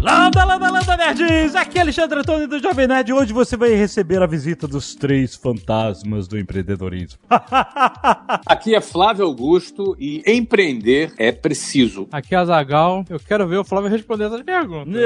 Landa, landa, landa, nerds! Aqui é Alexandre Antônio do Jovem Nerd. Hoje você vai receber a visita dos três fantasmas do empreendedorismo. Aqui é Flávio Augusto e empreender é preciso. Aqui é Azagal. Eu quero ver o Flávio responder essas perguntas.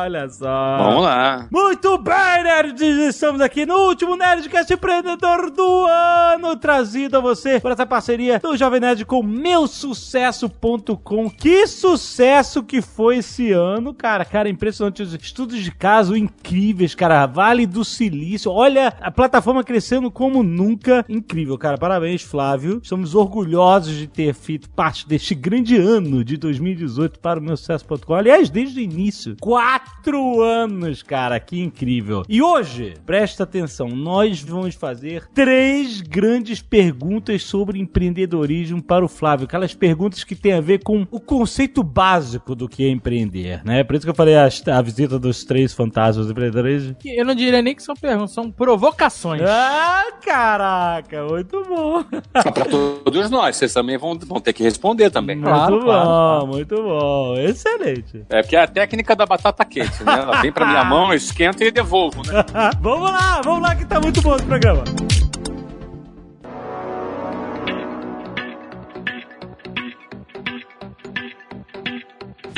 Olha só. Vamos lá. Muito bem, nerds! Estamos aqui no último Nerdcast Empreendedor do ano, trazido a você por essa parceria do Jovem Nerd com meusucesso.com. Que sucesso que foi esse ano, cara. Cara, impressionante. Os estudos de caso incríveis, cara. Vale do Silício. Olha a plataforma crescendo como nunca. Incrível, cara. Parabéns, Flávio. Estamos orgulhosos de ter feito parte deste grande ano de 2018 para o meu sucesso.com. Aliás, desde o início. Quatro anos, cara. Que incrível. E hoje, presta atenção, nós vamos fazer três grandes perguntas sobre empreendedorismo para o Flávio. Aquelas perguntas que têm a ver com o conceito básico do que é empreender, né? Por isso que eu falei a, a visita dos três fantasmas empreendedores. Eu não diria nem que são perguntas, são provocações. Ah, caraca, muito bom. Para todos nós, vocês também vão, vão ter que responder também. Muito Claro, bom, claro, claro. muito bom. Excelente. É porque é a técnica da batata quente, né? Ela vem pra minha mão, eu esquento e devolvo, né? vamos lá, vamos lá que tá muito bom esse programa.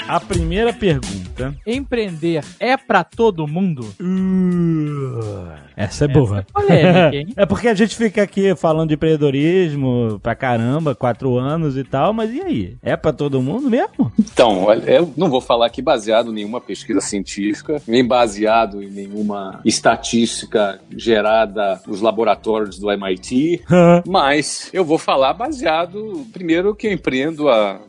A primeira pergunta. Empreender é pra todo mundo? Uh, essa é boa. polêmica, hein? É porque a gente fica aqui falando de empreendedorismo pra caramba, quatro anos e tal, mas e aí? É pra todo mundo mesmo? Então, eu não vou falar aqui baseado em nenhuma pesquisa científica, nem baseado em nenhuma estatística gerada nos laboratórios do MIT, mas eu vou falar baseado, primeiro, que eu empreendo há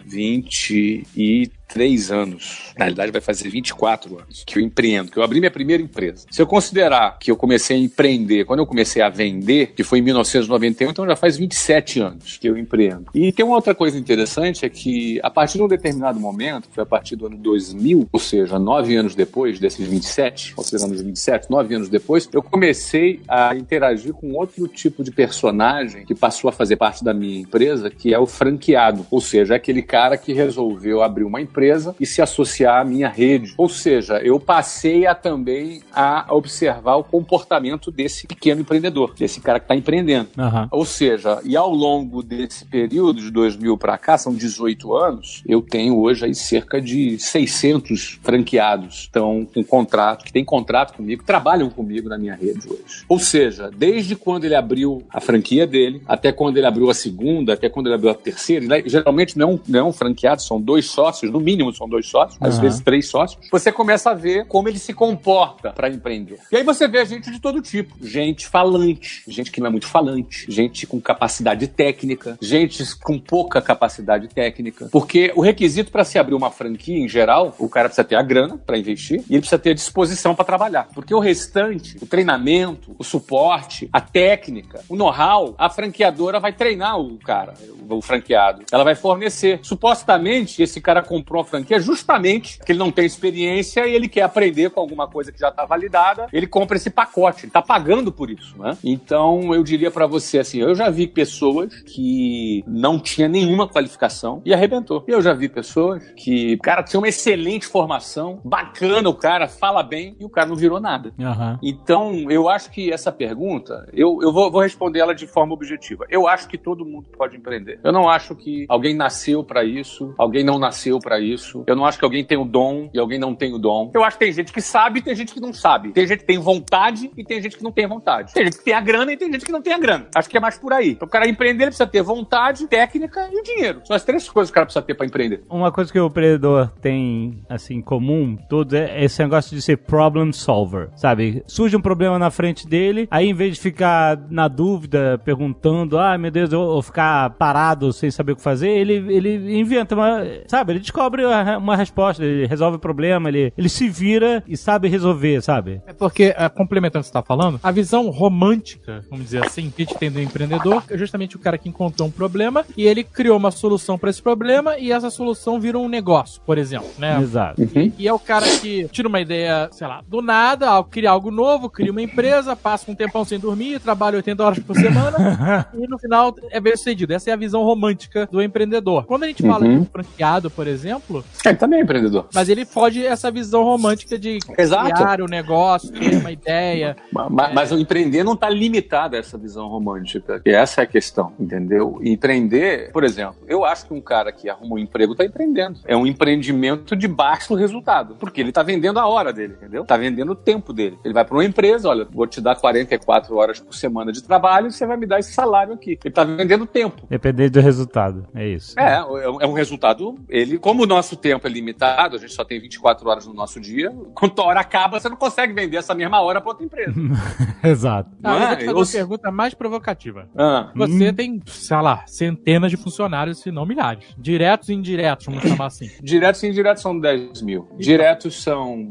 23 anos. Na realidade, vai fazer 24 anos que eu empreendo, que eu abri minha primeira empresa. Se eu considerar que eu comecei a empreender quando eu comecei a vender, que foi em 1991, então já faz 27 anos que eu empreendo. E tem uma outra coisa interessante, é que a partir de um determinado momento, foi a partir do ano 2000, ou seja, nove anos depois desses 27, considerando os 27, nove anos depois, eu comecei a interagir com outro tipo de personagem que passou a fazer parte da minha empresa, que é o franqueado, ou seja, aquele cara que resolveu abrir uma empresa e se associar à minha rede. Ou seja, eu passei a também a observar o comportamento desse pequeno empreendedor, desse cara que está empreendendo. Aham. Ou seja, e ao longo desse período de 2000 para cá, são 18 anos, eu tenho hoje aí cerca de 600 franqueados que estão com contrato, que têm contrato comigo, trabalham comigo na minha rede hoje. Ou seja, desde quando ele abriu a franquia dele, até quando ele abriu a segunda, até quando ele abriu a terceira, né, geralmente não é um, não é um franqueado, são dois sócios, no mínimo são dois sócios, às Aham. vezes três sócios, você começa a ver como ele se comporta para empreender. E aí você vê gente de todo tipo, gente falante, gente que não é muito falante, gente com capacidade técnica, gente com pouca capacidade técnica, porque o requisito para se abrir uma franquia em geral, o cara precisa ter a grana para investir e ele precisa ter a disposição para trabalhar, porque o restante, o treinamento, o suporte, a técnica, o know-how, a franqueadora vai treinar o cara, o franqueado. Ela vai fornecer. Supostamente, esse cara comprou a franquia justamente porque ele não tem experiência e ele quer aprender com alguma coisa que já está validada. Ele compra esse pacote, ele está pagando por isso, né? Então, eu diria para você assim, eu já vi pessoas que não tinha nenhuma qualificação e arrebentou. Eu já vi pessoas que, cara, tinha uma excelente formação, bacana o cara, fala bem e o cara não virou nada. Aham. Então, eu acho que essa pergunta, eu, eu vou, vou responder ela de forma objetiva. Eu acho que todo mundo pode empreender. Eu não acho que alguém nasceu para isso, alguém não nasceu para isso. Eu não acho que alguém tem o dom e alguém não tem o dom. Eu acho que tem gente que sabe e tem gente que não sabe. Tem gente que tem vontade e tem gente que não tem vontade. Tem gente que tem a grana e tem gente que não tem a grana. Acho que é mais por aí. Então, o cara empreender, ele precisa ter vontade, técnica e dinheiro. São as três coisas que o cara precisa ter para empreender. Uma coisa que o empreendedor tem, assim, comum, todos, é esse negócio de ser problem solver, sabe? Surge um problema na frente dele, aí em vez de ficar na dúvida, perguntando, ah, meu Deus, ou ficar parado sem saber o que fazer, ele, ele inventa uma, sabe? Ele descobre descobre uma resposta, ele resolve o problema, ele, ele se vira e sabe resolver, sabe? É porque, é, complementando o que você tá falando, a visão romântica, vamos dizer assim, que a gente tem do empreendedor, é justamente o cara que encontrou um problema e ele criou uma solução pra esse problema e essa solução vira um negócio, por exemplo, né? Exato. Uhum. E é o cara que tira uma ideia, sei lá, do nada, ao cria algo novo, cria uma empresa, passa um tempão sem dormir, trabalha 80 horas por semana e no final é bem sucedido. Essa é a visão romântica do empreendedor. Quando a gente fala Uhum. de um franqueado, por exemplo, Ele também é empreendedor. mas ele foge essa visão romântica de Exato. criar o negócio, ter uma ideia. Ma- Mas, o empreender não está limitado a essa visão romântica. E essa é a questão, entendeu? Empreender, por exemplo, eu acho que um cara que arruma um emprego está empreendendo. É um empreendimento de baixo resultado. Porque ele está vendendo a hora dele, entendeu? Está vendendo o tempo dele. Ele vai para uma empresa, olha, vou te dar 44 horas por semana de trabalho e você vai me dar esse salário aqui. Ele está vendendo tempo. Depender do resultado, é isso. É, é um- é um resultado. Ele, como o nosso tempo é limitado, a gente só tem 24 horas no nosso dia. Quando a hora acaba, você não consegue vender essa mesma hora para outra empresa. Exato. Ah, eu Não vou é? te fazer Eu- uma pergunta mais provocativa. Ah, Você tem, sei lá, centenas de funcionários, se não milhares. Diretos e indiretos, vamos chamar assim. Diretos e indiretos são 10 mil. Diretos são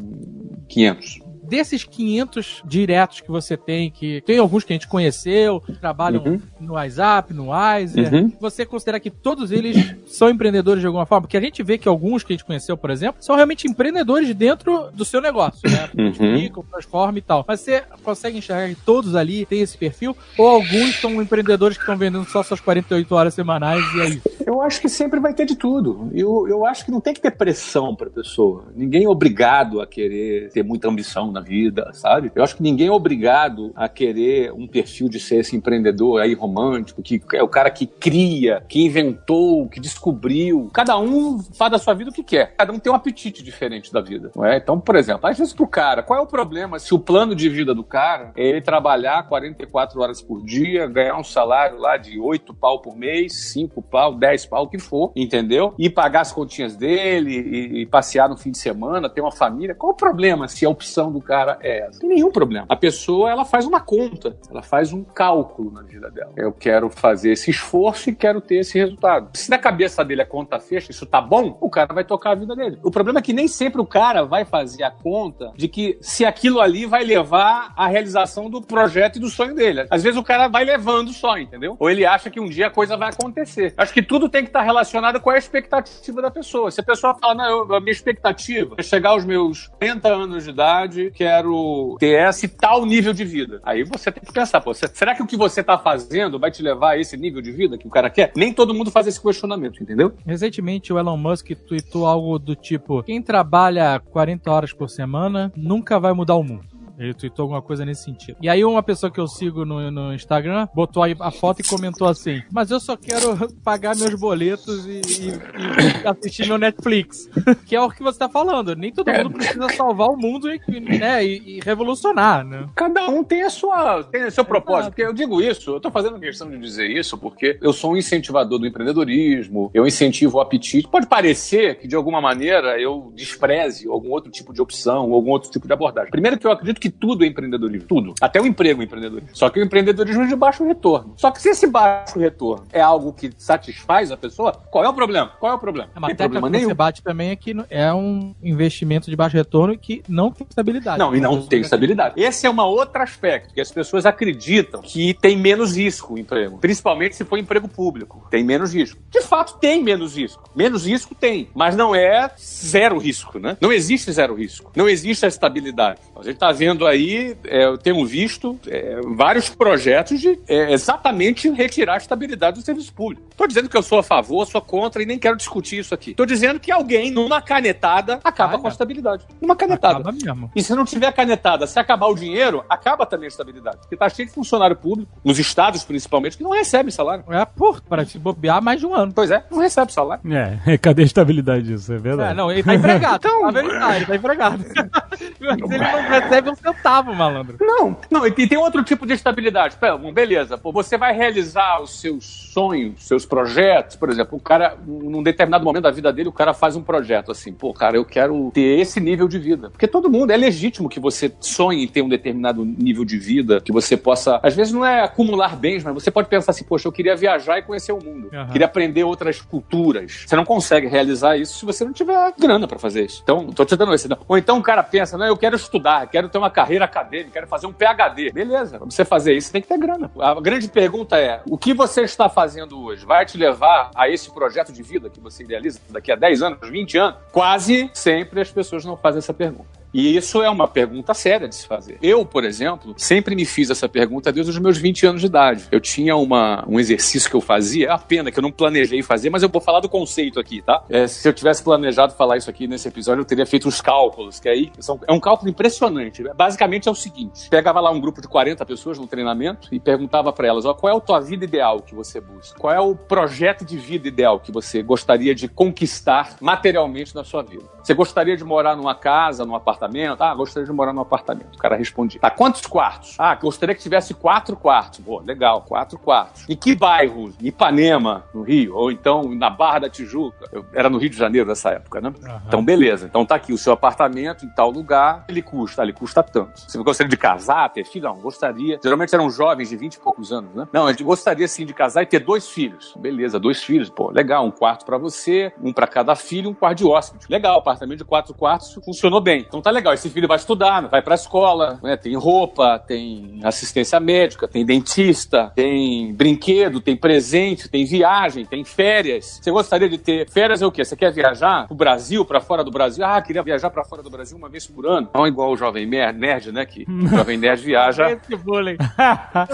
500. Desses 500 diretos que você tem, que tem alguns que a gente conheceu, trabalham Uhum. no WhatsApp, no Wiser, Uhum. você considera que todos eles são empreendedores de alguma forma? Porque a gente vê que alguns que a gente conheceu, por exemplo, são realmente empreendedores dentro do seu negócio, né? Uhum. Multiplicam, transformam e tal. Mas você consegue enxergar que todos ali têm esse perfil? Ou alguns são empreendedores que estão vendendo só suas 48 horas semanais e é isso? Eu acho que sempre vai ter de tudo. Eu, eu acho que não tem que ter pressão para pessoa. Ninguém é obrigado a querer ter muita ambição na vida, sabe? Eu acho que ninguém é obrigado a querer um perfil de ser esse empreendedor aí romântico, que é o cara que cria, que inventou, que descobriu. Cada um faz da sua vida o que quer. Cada um tem um apetite diferente da vida. Não é? Então, por exemplo, às vezes pro cara, qual é o problema se o plano de vida do cara é ele trabalhar 44 horas por dia, ganhar um salário lá de 8 pau por mês, 5 pau, 10 pau, o que for, entendeu? E pagar as continhas dele e, passear no fim de semana, ter uma família. Qual o problema se a opção do cara é essa? Não tem nenhum problema. A pessoa, ela faz uma conta, ela faz um cálculo na vida dela. Eu quero fazer esse esforço e quero ter esse resultado. Se na cabeça dele a conta fecha, isso tá bom, o cara vai tocar a vida dele. O problema é que nem sempre o cara vai fazer a conta de que se aquilo ali vai levar à realização do projeto e do sonho dele. Às vezes o cara vai levando só, entendeu? Ou ele acha que um dia a coisa vai acontecer. Acho que tudo tem que estar relacionado com a expectativa da pessoa. Se a pessoa fala, não, eu- a minha expectativa é chegar aos meus 30 anos de idade, quero ter esse tal nível de vida. Aí você tem que pensar, pô, se- será que o que você tá fazendo vai te levar a esse nível de vida que o cara quer? Nem todo mundo faz esse questionamento, entendeu? Recentemente, o Elon Musk tweetou algo do tipo: quem trabalha 40 horas por semana nunca vai mudar o mundo. Ele tweetou alguma coisa nesse sentido. E aí uma pessoa que eu sigo no, no Instagram botou aí a foto e comentou assim: Mas eu só quero pagar meus boletos e, e- e assistir meu Netflix. que é o que você tá falando. Nem todo É. mundo precisa salvar o mundo e, né, e- e revolucionar, né? Cada um tem a sua, tem o seu propósito. Exato. Porque eu digo isso, eu tô fazendo questão de dizer isso porque eu sou um incentivador do empreendedorismo, eu incentivo o apetite. Pode parecer que de alguma maneira eu despreze algum outro tipo de opção, algum outro tipo de abordagem. Primeiro que eu acredito que tudo é empreendedorismo, tudo. Até o emprego é empreendedorismo. Só que o empreendedorismo é de baixo retorno. Só que se esse baixo retorno é algo que satisfaz a pessoa, qual é o problema? Qual é o problema? É uma Tem problema que nenhum. você bate também é que é um investimento de baixo retorno que não tem estabilidade. Não, e não tem estabilidade. Esse é um outro aspecto, que as pessoas acreditam que tem menos risco o emprego. Principalmente se for emprego público. Tem menos risco. De fato, tem menos risco. Menos risco tem. Mas não é zero risco, né? Não existe zero risco. Não existe a estabilidade. A gente está vendo aí, é, eu tenho visto é, vários projetos de é, exatamente retirar a estabilidade do serviço público. Estou dizendo que eu sou a favor, sou contra e nem quero discutir isso aqui. Estou dizendo que alguém, numa canetada, acaba Ah, com a estabilidade. Numa canetada. Acaba mesmo. E se não tiver canetada, se acabar o dinheiro, acaba também a estabilidade. Porque tá cheio de funcionário público, nos estados principalmente, que não recebe salário. É, pô, para se bobear mais de um ano. Pois é, não recebe salário. É, cadê a estabilidade disso? É verdade. É, não, ele tá empregado. Então, vendo? Ah, ele tá empregado. Mas ele não recebe um centavo, malandro. Não, não, e tem outro tipo de estabilidade. Pera, beleza, pô, você vai realizar os seus sonhos, seus projetos, por exemplo, o cara, num determinado momento da vida dele, o cara faz um projeto assim, pô, cara, eu quero ter esse nível de vida. Porque todo mundo, é legítimo que você sonhe em ter um determinado nível de vida, que você possa, às vezes não é acumular bens, mas você pode pensar assim, poxa, eu queria viajar e conhecer o mundo, Aham. queria aprender outras culturas. Você não consegue realizar isso se você não tiver grana pra fazer isso. Então, tô te dando esse. Ou então o cara pensa, não, eu quero estudar, quero ter uma carreira acadêmica, quero fazer um PhD. Beleza, pra você fazer isso, tem que ter grana. A grande pergunta é, o que você está fazendo hoje vai te levar a esse projeto de vida que você idealiza daqui a 10 anos, 20 anos? Quase sempre as pessoas não fazem essa pergunta. E isso é uma pergunta séria de se fazer. Eu, por exemplo, sempre me fiz essa pergunta desde os meus 20 anos de idade. Eu tinha uma, um exercício que eu fazia, é a pena que eu não planejei fazer, mas eu vou falar do conceito aqui, tá? É, se eu tivesse planejado falar isso aqui nesse episódio, eu teria feito uns cálculos, que aí são, é um cálculo impressionante. Basicamente é o seguinte: pegava lá um grupo de 40 pessoas no treinamento e perguntava para elas: ó, qual é a tua vida ideal que você busca? Qual é o projeto de vida ideal que você gostaria de conquistar materialmente na sua vida? Você gostaria de morar numa casa, num apartamento? Ah, gostaria de morar num apartamento. O cara respondia. Tá, quantos quartos? Ah, gostaria que tivesse quatro quartos. Pô, legal, quatro quartos. Em que bairro? Em Ipanema, no Rio? Ou então na Barra da Tijuca? Eu era no Rio de Janeiro nessa época, né? Então, beleza. Então tá aqui o seu apartamento em tal lugar. Ele custa, ele custa tanto. Você gostaria de casar, ter filho? Não, gostaria. Geralmente eram jovens de 20 e poucos anos, né? Não, ele gostaria sim de casar e ter dois filhos. Beleza, dois filhos. Pô, legal. Um quarto pra você, um pra cada filho, um quarto de hóspede. Legal, apartamento de quatro quartos funcionou bem. Então tá legal. Esse filho vai estudar, vai pra escola, né? Tem roupa, tem assistência médica, tem dentista, tem brinquedo, tem presente, tem viagem, tem férias. Você gostaria de ter férias é o quê? Você quer viajar pro Brasil, pra fora do Brasil? Ah, queria viajar pra fora do Brasil uma vez por ano. Não igual o jovem nerd, né? Que o jovem nerd viaja Esse bullying.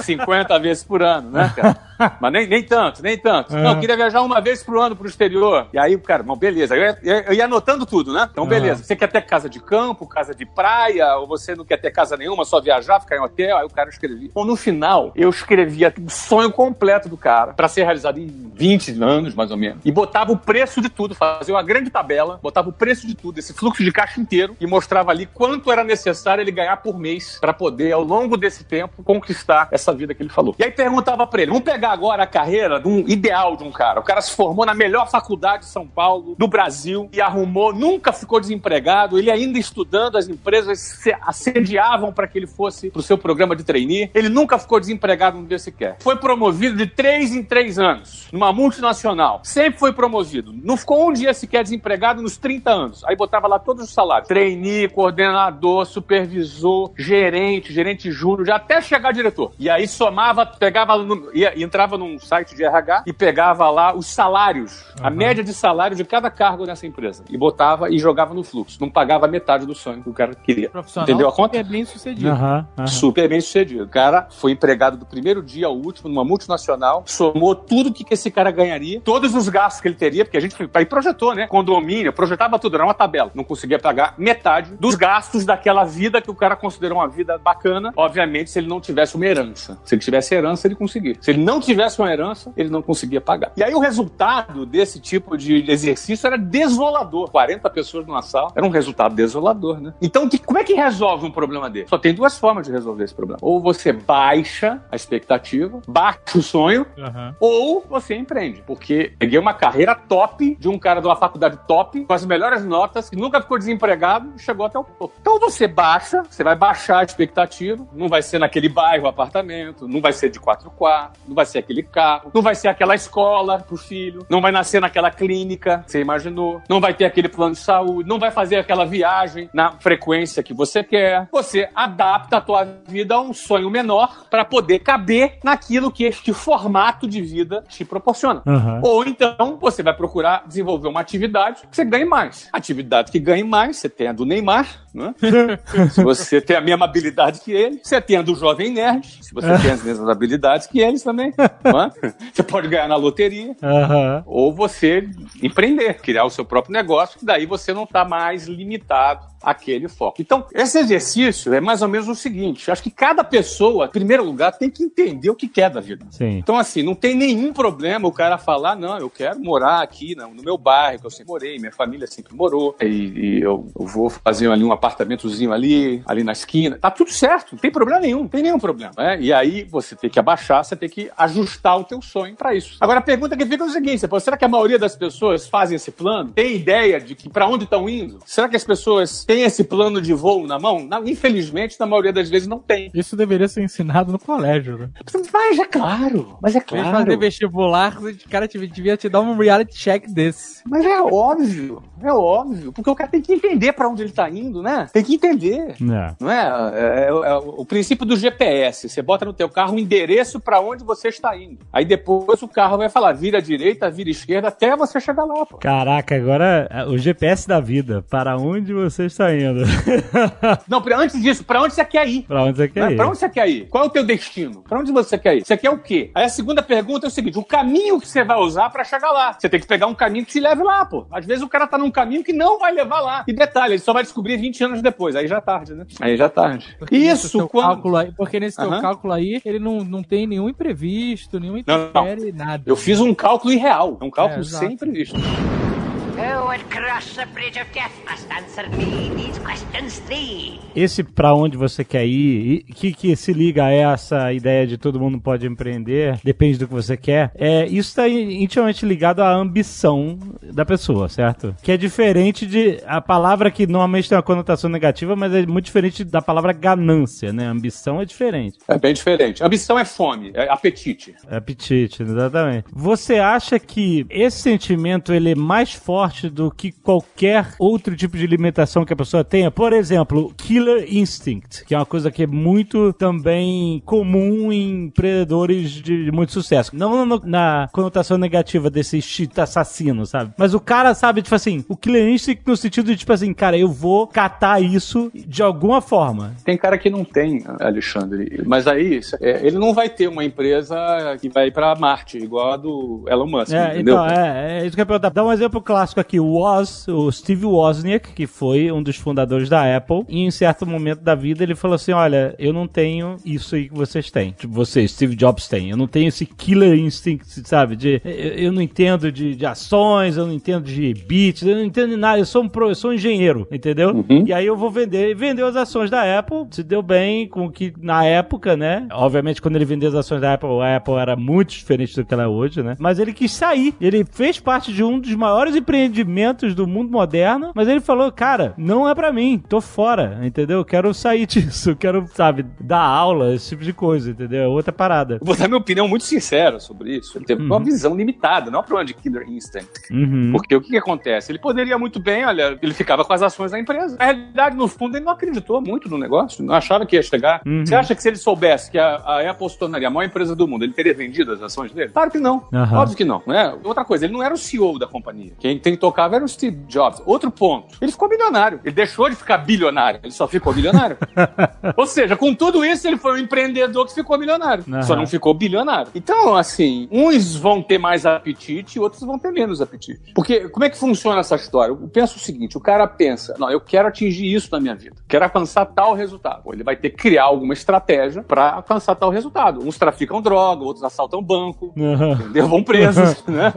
50 vezes por ano, né, cara? Mas nem, nem tanto, nem tanto. Não, eu queria viajar uma vez por ano pro exterior. E aí, cara, bom, beleza. Eu ia, eu ia anotando tudo, né? Então, beleza. Você quer ter casa de campo, casa de praia, ou você não quer ter casa nenhuma, só viajar, ficar em hotel? Aí o cara escrevia. Bom, no final, eu escrevia o sonho completo do cara, pra ser realizado em 20 anos, mais ou menos. E botava o preço de tudo, fazia uma grande tabela, botava o preço de tudo, esse fluxo de caixa inteiro, e mostrava ali quanto era necessário ele ganhar por mês pra poder, ao longo desse tempo, conquistar essa vida que ele falou. E aí perguntava pra ele: vamos pegar agora a carreira de um ideal de um cara. O cara se formou na melhor faculdade de São Paulo, do Brasil, e arrumou, nunca ficou desempregado, ele ainda estudando, as empresas se assediavam para que ele fosse pro seu programa de trainee. Ele nunca ficou desempregado um dia sequer. Foi promovido de três em três anos, numa multinacional. Sempre foi promovido. Não ficou um dia sequer desempregado nos 30 anos. Aí botava lá todos os salários. Trainee, coordenador, supervisor, gerente, gerente júnior, até chegar diretor. E aí somava, pegava, ia, entrava num site de RH e pegava lá os salários, a média de salário de cada cargo nessa empresa. E botava e jogava no fluxo. Não pagava metade do sonho que o cara queria. Profissional Entendeu a conta? é bem sucedido. Aham, aham. Super bem sucedido. O cara foi empregado do primeiro dia ao último numa multinacional, somou tudo que, que esse cara ganharia, todos os gastos que ele teria, porque a gente aí projetou, né? Condomínio, projetava tudo, era uma tabela. Não conseguia pagar metade dos gastos daquela vida que o cara considerou uma vida bacana. Obviamente, se ele não tivesse uma herança. Se ele tivesse herança, ele conseguia. Se ele não tivesse uma herança, ele não conseguia pagar. E aí o resultado desse tipo de exercício era desolador. 40 pessoas numa sala, era um resultado desolador, né? Então, que- como é que resolve um problema desse? Só tem duas formas de resolver esse problema. Ou você baixa a expectativa, baixa o sonho, Aham. ou você empreende. Porque peguei uma carreira top de um cara de uma faculdade top, com as melhores notas, que nunca ficou desempregado e chegou até o topo. Então você baixa, você vai baixar a expectativa, não vai ser naquele bairro apartamento, não vai ser de quatro quartos, não vai ser aquele carro, não vai ser aquela escola pro filho, não vai nascer naquela clínica, que você imaginou, não vai ter aquele plano de saúde, não vai fazer aquela viagem na frequência que você quer. Você adapta a tua vida a um sonho menor para poder caber naquilo que este formato de vida te proporciona. Aham. Ou então você vai procurar desenvolver uma atividade que você ganhe mais. Atividade que ganhe mais, você tem a do Neymar, né? Se você tem a mesma habilidade que ele, você tem a do Jovem Nerd, se você tem as mesmas habilidades que eles também. não é? Você pode ganhar na loteria, Aham. ou você empreender, criar o seu próprio negócio, que daí você não está mais limitado aquele foco. Então, esse exercício é mais ou menos o seguinte: acho que cada pessoa, em primeiro lugar, tem que entender o que quer da vida. Sim. Então, assim, não tem nenhum problema o cara falar, não, eu quero morar aqui não, no meu bairro, que eu sempre morei, minha família sempre morou, e, e eu, eu vou fazer ali um apartamentozinho ali, ali na esquina. Tá tudo certo, não tem problema nenhum, não tem nenhum problema. Né? E aí você tem que abaixar, você tem que ajustar o teu sonho para isso. Agora a pergunta que fica é o seguinte: será que a maioria das pessoas fazem esse plano? Tem ideia de que para onde estão indo? Será que as pessoas têm esse plano de voo na mão? Infelizmente, na maioria das vezes não tem. Isso deveria ser ensinado no colégio, né? Mas é claro, mas é claro. fazer vestibular, o cara devia te dar um reality check desse. Mas é óbvio, é óbvio, porque o cara tem que entender para onde ele tá indo, né? Tem que entender. É. Não é? É, é- é o princípio do GPS. Você bota no teu carro o endereço para onde você está indo. Aí depois o carro vai falar vira à direita, vira esquerda, até você chegar lá, pô. Caraca, agora é, o GPS da vida. Para onde você está indo? Não, pra- antes disso, para onde você quer ir? pra onde você quer Né? ir? Pra onde você quer ir? Qual é o teu destino? Pra onde você quer ir? Você quer o quê? Aí a segunda pergunta é o seguinte: o caminho que você vai usar pra chegar lá. Você tem que pegar um caminho que te leve lá, pô. Às vezes o cara tá num caminho que não vai levar lá. E detalhe, ele só vai descobrir 20 anos depois. Aí já é tarde, né? Aí já é tarde. Porque Isso, teu quando. cálculo aí, porque nesse teu Aham. cálculo aí, ele não, não tem nenhum imprevisto, nenhum Não, não. intempérie, nada. Eu fiz um cálculo irreal. É um cálculo É, sem previsto. Who would cross the bridge of death must answer me these questions three. Esse pra onde você quer ir, e que, que se liga a essa ideia de todo mundo pode empreender, depende do que você quer, é, isso está intimamente ligado à ambição da pessoa, certo? Que é diferente de. A palavra que normalmente tem uma conotação negativa, mas é muito diferente da palavra ganância, né? Ambição é diferente. É bem diferente. Ambição é fome, é apetite. É apetite, exatamente. Você acha que esse sentimento ele é mais forte do que qualquer outro tipo de alimentação que a pessoa tenha? Por exemplo, killer instinct, que é uma coisa que é muito também comum em empreendedores de muito sucesso. Não no- na conotação negativa desse instinto assassino, sabe? Mas o cara sabe, tipo assim, o killer instinct no sentido de, tipo assim, cara, eu vou catar isso de alguma forma. Tem cara que não tem, Alexandre. Mas aí, é, ele não vai ter uma empresa que vai pra Marte, igual a do Elon Musk, É, entendeu? então, é, é isso que eu ia perguntar. Dá um exemplo clássico aqui. O Woz, o Steve Wozniak, que foi um dos fundadores da Apple, e em certo momento da vida ele falou assim, olha, eu não tenho isso aí que vocês têm. Tipo, você, Steve Jobs tem. Eu não tenho esse killer instinct, sabe? De, eu, eu não entendo de, de ações, eu não entendo de bits, eu não entendo de nada. Eu sou um, pro, eu sou um engenheiro, entendeu? Uhum. E aí eu vou vender. E vendeu as ações da Apple, se deu bem com o que na época, né? Obviamente, quando ele vendeu as ações da Apple, a Apple era muito diferente do que ela é hoje, né? Mas ele quis sair. Ele fez parte de um dos maiores empreendimentos do mundo moderno, mas ele falou, cara, não é pra mim, tô fora, entendeu? Eu Quero sair disso, eu quero, sabe, dar aula, esse tipo de coisa, entendeu? É outra parada. Vou dar minha opinião muito sincera sobre isso. Ele teve uma visão limitada, não é um problema de killer instinct. Uhum. Porque o que, que acontece? Ele poderia muito bem, olha, ele ficava com as ações da empresa. Na realidade, no fundo, ele não acreditou muito no negócio, não achava que ia chegar. Uhum. Você acha que se ele soubesse que a, a Apple se tornaria a maior empresa do mundo, ele teria vendido as ações dele? Claro que não. Óbvio que não, né? Outra coisa, ele não era o CEO da companhia. Quem, quem tocava era o Steve Jobs. Outro ponto, ele ficou milionário. Ele deixou de ficar bilionário, ele só ficou milionário. Ou seja, com tudo isso, ele foi um empreendedor que ficou milionário. Aham. Só não ficou bilionário. Então, assim, uns vão ter mais apetite e outros vão ter menos apetite. Porque como é que funciona essa história? Eu penso o seguinte: o cara pensa, não, eu quero atingir isso na minha vida, quero alcançar tal resultado. Ele vai ter que criar alguma estratégia para alcançar tal resultado. Uns traficam droga, outros assaltam banco, Aham. entendeu? Vão presos, né?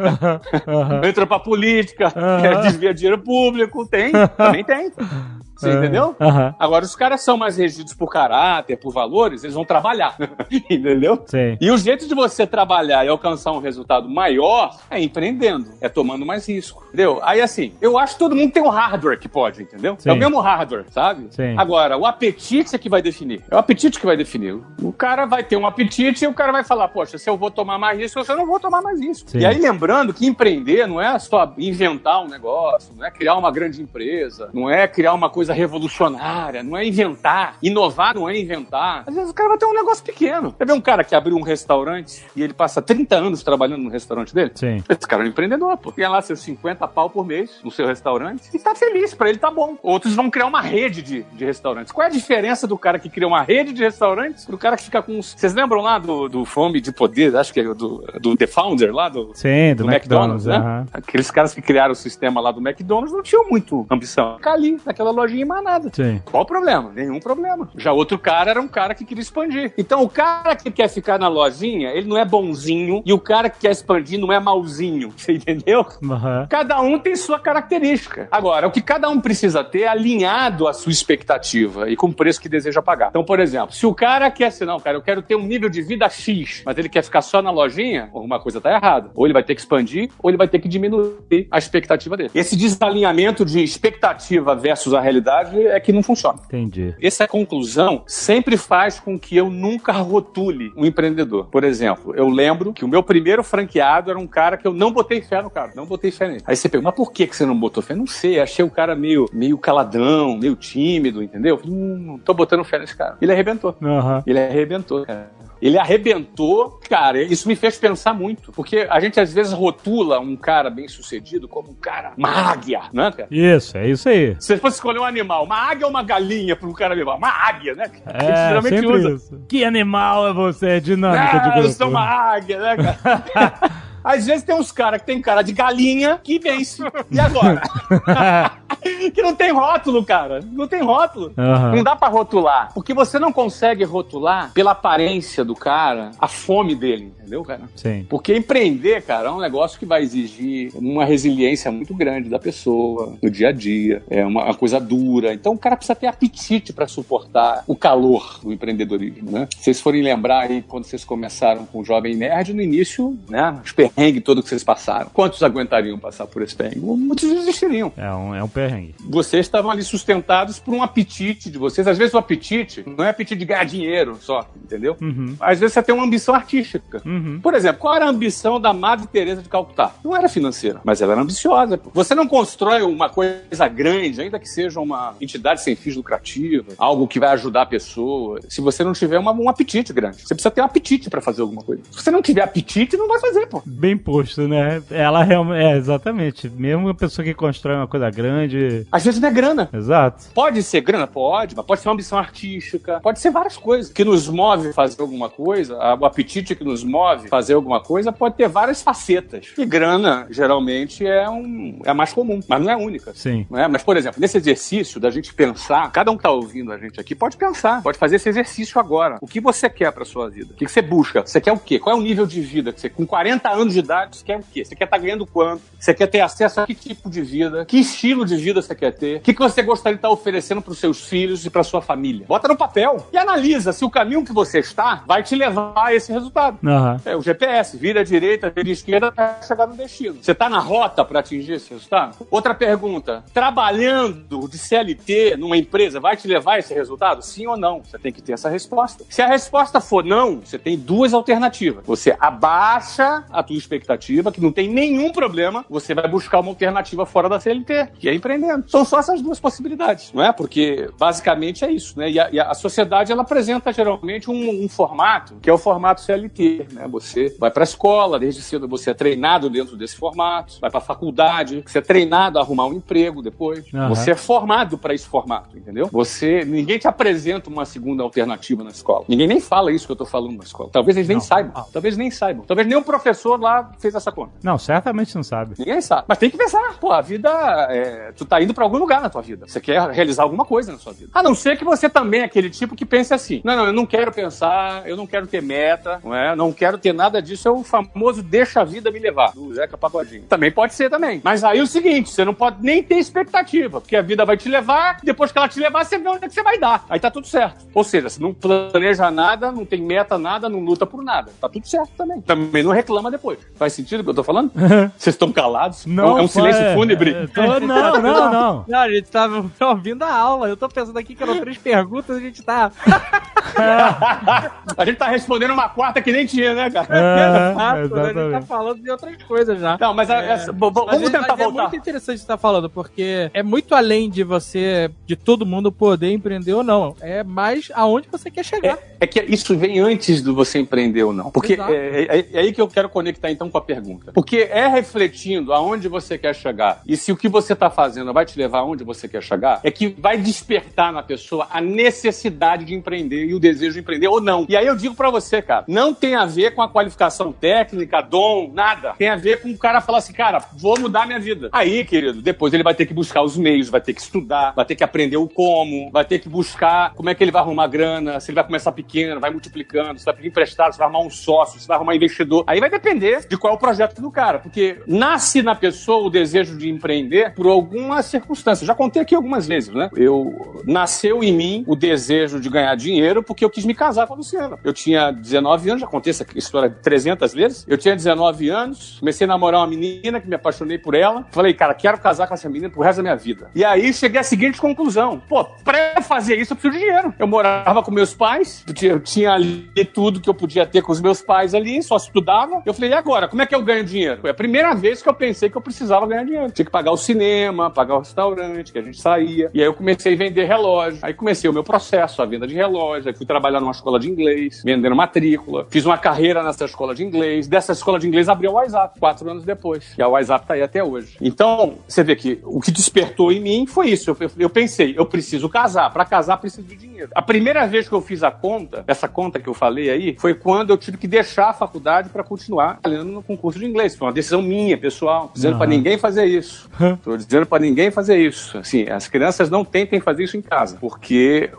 Aham. Entra pra política, Aham. quer desviar dinheiro público, tem, também tem. Você entendeu? Aham. Agora, os caras são mais regidos por caráter, por valores, eles vão trabalhar. entendeu? Sim. E o jeito de você trabalhar e alcançar um resultado maior é empreendendo, é tomando mais risco. Entendeu? Aí, assim, eu acho que todo mundo tem um hardware que pode, entendeu? Sim. É o mesmo hardware, sabe? Sim. Agora, o apetite é que vai definir. É o apetite que vai definir. O cara vai ter um apetite e o cara vai falar, poxa, se eu vou tomar mais risco, se eu não vou tomar mais risco. Sim. E aí, lembrando que empreender não é só inventar um negócio, não é criar uma grande empresa, não é criar uma coisa revolucionária, não é inventar. Inovar não é inventar. Às vezes o cara vai ter um negócio pequeno. Quer ver um cara que abriu um restaurante e ele passa 30 anos trabalhando no restaurante dele? Sim. Esse cara é um empreendedor, pô. Ganha lá seus 50 pau por mês no seu restaurante e tá feliz, pra ele tá bom. Outros vão criar uma rede de, de restaurantes. Qual é a diferença do cara que cria uma rede de restaurantes pro cara que fica com... os- Vocês lembram lá do, do Fome de Poder? Acho que é do, do The Founder lá, do, Sim, do, do McDonald's, né? aham. Aqueles caras que criaram o sistema lá do McDonald's não tinham muito ambição. Ficar ali, naquela lojinha lojinha e mais nada. Sim. Qual o problema? Nenhum problema. Já outro cara era um cara que queria expandir. Então o cara que quer ficar na lojinha, ele não é bonzinho, e o cara que quer expandir não é malzinho. Você entendeu? Aham. Cada um tem sua característica. Agora, o que cada um precisa ter é alinhado à sua expectativa e com o preço que deseja pagar. Então, por exemplo, se o cara quer assim, não, cara, eu quero ter um nível de vida X, mas ele quer ficar só na lojinha, alguma coisa tá errada. Ou ele vai ter que expandir, ou ele vai ter que diminuir a expectativa dele. Esse desalinhamento de expectativa versus a realidade é que não funciona. Entendi. Essa conclusão sempre faz com que eu nunca rotule um empreendedor. Por exemplo, eu lembro que o meu primeiro franqueado era um cara que eu não botei fé no cara, não botei fé nele. Aí você pergunta, mas por que que você não botou fé? Não sei, achei o cara meio, meio caladão, meio tímido, entendeu? Hum, não tô botando fé nesse cara. Ele arrebentou. Aham. Ele arrebentou, cara. Ele arrebentou, cara, isso me fez pensar muito. Porque a gente às vezes rotula um cara bem sucedido como um cara, uma águia, né, cara? Isso, é isso aí. Se você fosse escolher um animal, uma águia ou uma galinha para um cara levar? Uma águia, né? cara? A gente É, geralmente sempre usa. isso. Que animal é você? É dinâmica de Ah, grupo. eu sou uma águia, né, cara? Às vezes tem uns caras que tem cara de galinha que vence. E agora? que não tem rótulo, cara. Não tem rótulo. Aham. Não dá pra rotular. Porque você não consegue rotular pela aparência do cara a fome dele, entendeu, cara? Sim. Porque empreender, cara, é um negócio que vai exigir uma resiliência muito grande da pessoa no dia a dia. É uma, uma coisa dura. Então o cara precisa ter apetite para suportar o calor do empreendedorismo, né? Se vocês forem lembrar aí quando vocês começaram com o Jovem Nerd, no início, né? Perrengues todos que vocês passaram. Quantos aguentariam passar por esse perrengue? Muitos desistiriam. É um, é um perrengue. Vocês estavam ali sustentados por um apetite de vocês. Às vezes o apetite não é apetite de ganhar dinheiro só, entendeu? Uhum. Às vezes você tem uma ambição artística. Uhum. Por exemplo, qual era a ambição da Madre Teresa de Calcutá? Não era financeira, mas ela era ambiciosa. pô. Você não constrói uma coisa grande, ainda que seja uma entidade sem fins lucrativos, algo que vai ajudar a pessoa, se você não tiver uma- um apetite grande. Você precisa ter um apetite para fazer alguma coisa. Se você não tiver apetite, não vai fazer, pô. Bem posto, né? Ela realmente. É, exatamente. Mesmo a pessoa que constrói uma coisa grande. Às vezes não é grana. Exato. Pode ser grana? Pode, mas pode ser uma ambição artística, pode ser várias coisas. Que nos move fazer alguma coisa, o apetite que nos move fazer alguma coisa pode ter várias facetas. E grana, geralmente, é, um, é a mais comum, mas não é a única. Sim. Não é? Mas, por exemplo, nesse exercício da gente pensar, cada um que tá ouvindo a gente aqui pode pensar, pode fazer esse exercício agora. O que você quer pra sua vida? O que que você busca? Você quer o quê? Qual é o nível de vida que você, com 40 anos você quer o quê? Você quer estar ganhando quanto? Você quer ter acesso a que tipo de vida? Que estilo de vida você quer ter? O que, que você gostaria de estar oferecendo pros seus filhos e pra sua família? Bota no papel e analisa se o caminho que você está vai te levar a esse resultado. Aham. É o GPS, vira à direita, vira à esquerda para chegar no destino. Você está na rota para atingir esse resultado? Outra pergunta: trabalhando de CLT numa empresa vai te levar a esse resultado? Sim ou não? Você tem que ter essa resposta. Se a resposta for não, você tem duas alternativas. Você abaixa a tua expectativa, que não tem nenhum problema, você vai buscar uma alternativa fora da CLT, que é empreendendo. São só essas duas possibilidades, não é? Porque basicamente é isso, né? E a, e a sociedade ela apresenta geralmente um, um formato que é o formato CLT, né? Você vai para a escola, desde cedo você é treinado dentro desse formato, vai para a faculdade, você é treinado a arrumar um emprego depois, Aham. você é formado para esse formato, entendeu? Você ninguém te apresenta uma segunda alternativa na escola. Ninguém nem fala isso que eu tô falando na escola. Talvez eles nem Não. saibam. Talvez nem saibam. Talvez nem o professor lá fez essa conta. Não, certamente não sabe. Ninguém sabe. Mas tem que pensar. Pô, a vida. é, tu tá indo pra algum lugar na tua vida. Você quer realizar alguma coisa na sua vida. A não ser que você também é aquele tipo que pense assim: não, não, eu não quero pensar, eu não quero ter meta, não é? Não quero ter nada disso. É o famoso deixa a vida me levar, do Zeca Pagodinho. Também pode ser também. Mas aí é o seguinte: você não pode nem ter expectativa, porque a vida vai te levar, depois que ela te levar, você vê onde é que você vai dar. Aí tá tudo certo. Ou seja, você não planeja nada, não tem meta nada, não luta por nada. Tá tudo certo também. Também não reclama depois. Faz sentido o que eu tô falando? Vocês estão calados? Não, é um silêncio é- fúnebre. é, tô- não, não, não. Não, a gente tava ouvindo a aula. Eu tô pensando aqui que eram três perguntas, a gente tá. A gente tá respondendo uma quarta que nem tinha, né, cara? É, Exato, a gente tá falando de outras coisas já. Não, mas a- essa- bo- bo- Mas vamos é- tentar mas é voltar. muito interessante você tá falando, porque é muito além de você, de todo mundo poder empreender ou não. É mais aonde você quer chegar. É que isso vem antes do você empreender ou não. Porque é, é- é aí que eu quero conectar então com a pergunta. Porque é refletindo aonde você quer chegar e se o que você está fazendo vai te levar aonde você quer chegar, é que vai despertar na pessoa a necessidade de empreender e o desejo de empreender ou não. E aí eu digo pra você, cara, não tem a ver com a qualificação técnica, dom, nada. Tem a ver com o cara falar assim, cara, vou mudar minha vida. Aí, querido, depois ele vai ter que buscar os meios, vai ter que estudar, vai ter que aprender o como, vai ter que buscar como é que ele vai arrumar grana, se ele vai começar pequeno, vai multiplicando, se vai pedir emprestado, se vai arrumar um sócio, se vai arrumar um investidor. Aí vai depender de qual é o projeto do cara, porque nasce na pessoa o desejo de empreender por alguma circunstância. Já contei aqui algumas vezes, né? Eu nasceu em mim o desejo de ganhar dinheiro porque eu quis me casar com a Luciana. Eu tinha 19 anos, já contei essa história 300 vezes. Eu tinha 19 anos, comecei a namorar uma menina que me apaixonei por ela. Falei, cara, quero casar com essa menina pro resto da minha vida. E aí cheguei à seguinte conclusão: pô, pra fazer isso eu preciso de dinheiro. Eu morava com meus pais, eu tinha ali tudo que eu podia ter com os meus pais ali, só estudava. Eu falei, e agora? Como é que eu ganho dinheiro? Foi a primeira vez que eu pensei que eu precisava ganhar dinheiro. Tinha que pagar o cinema, pagar o restaurante, que a gente saía. E aí eu comecei a vender relógio. Aí comecei o meu processo, a venda de relógio. Aí fui trabalhar numa escola de inglês, vendendo matrícula. Fiz uma carreira nessa escola de inglês. Dessa escola de inglês abriu o WhatsApp, quatro anos depois. E a WhatsApp tá aí até hoje. Então, você vê que o que despertou em mim foi isso. Eu, eu pensei, eu preciso casar. Para casar, preciso de dinheiro. A primeira vez que eu fiz a conta, essa conta que eu falei aí, foi quando eu tive que deixar a faculdade para continuar trabalhando no concurso de inglês. Foi uma decisão minha, pessoal. Dizendo uhum. para ninguém fazer isso. Tô dizendo para ninguém fazer isso. Assim, as crianças não tentem fazer isso em casa. Porque.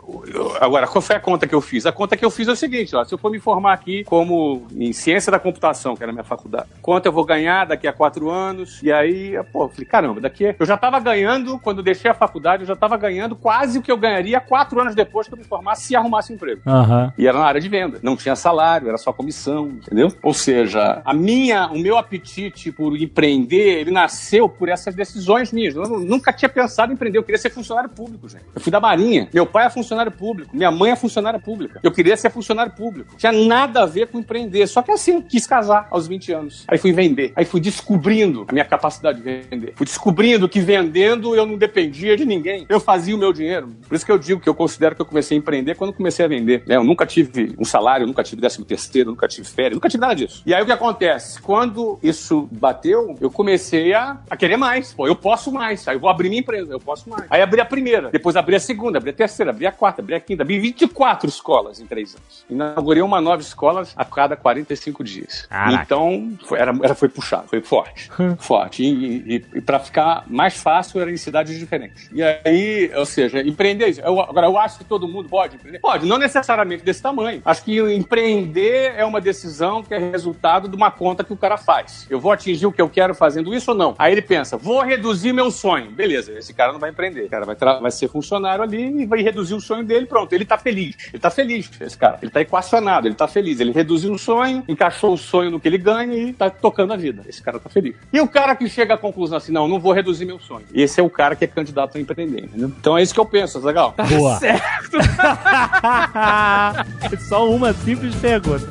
Agora, qual foi a conta que eu fiz? A conta que eu fiz é o seguinte: ó, se eu for me formar aqui como em ciência da computação, que era a minha faculdade, quanto eu vou ganhar daqui a quatro anos? E aí, pô, eu falei, caramba, daqui. Eu já estava ganhando, quando eu deixei a faculdade, eu já estava ganhando quase o que eu ganharia quatro anos depois que eu me formasse se arrumasse um emprego. Uhum. E era na área de venda. Não tinha salário, era só comissão, entendeu? Ou seja, a minha, o meu apetite por empreender, ele nasceu por essas decisões minhas. Eu nunca tinha pensado em empreender, eu queria ser funcionário público, gente. Eu fui da Marinha, meu pai é funcionário público, minha mãe é funcionária pública. Eu queria ser funcionário público. Tinha nada a ver com empreender. Só que assim, quis casar aos 20 anos. Aí fui vender. Aí fui descobrindo a minha capacidade de vender. Fui descobrindo que vendendo eu não dependia de ninguém. Eu fazia o meu dinheiro. Por isso que eu digo que eu considero que eu comecei a empreender quando comecei a vender. Né? Eu nunca tive um salário, nunca tive décimo terceiro, nunca tive férias, nunca tive nada disso. E aí o que acontece? Quando isso bateu, eu comecei a, a querer mais. Pô, eu posso mais. Aí eu vou abrir minha empresa, eu posso mais. Aí abri a primeira, depois abri a segunda, abri a terceira, abri a quarta, abri a quinta, abri 24 escolas em três anos. Inaugurei uma nova escola a cada 45 dias. Caraca. Então, foi, era, era, foi puxado, foi forte. forte. E, e, e para ficar mais fácil, era em cidades diferentes. E aí, ou seja, empreender. Eu, agora, eu acho que todo mundo pode empreender? Pode, não necessariamente desse tamanho. Acho que empreender é uma decisão que é resultado de uma conta que o cara faz. Eu vou atingir o que eu quero fazendo isso ou não? Aí ele pensa, vou reduzir meu sonho. Beleza, esse cara não vai empreender. O cara vai, vai ser funcionário ali e vai reduzir o sonho dele, pronto. Ele tá feliz. Ele tá feliz, esse cara. Ele tá equacionado, ele tá feliz. Ele reduziu o sonho, encaixou o sonho no que ele ganha e tá tocando a vida. Esse cara tá feliz. E o cara que chega à conclusão assim, não, não vou reduzir meu sonho. Esse é o cara que é candidato a empreender, entendeu? Então é isso que eu penso, legal? Boa. Certo. Só uma simples pergunta.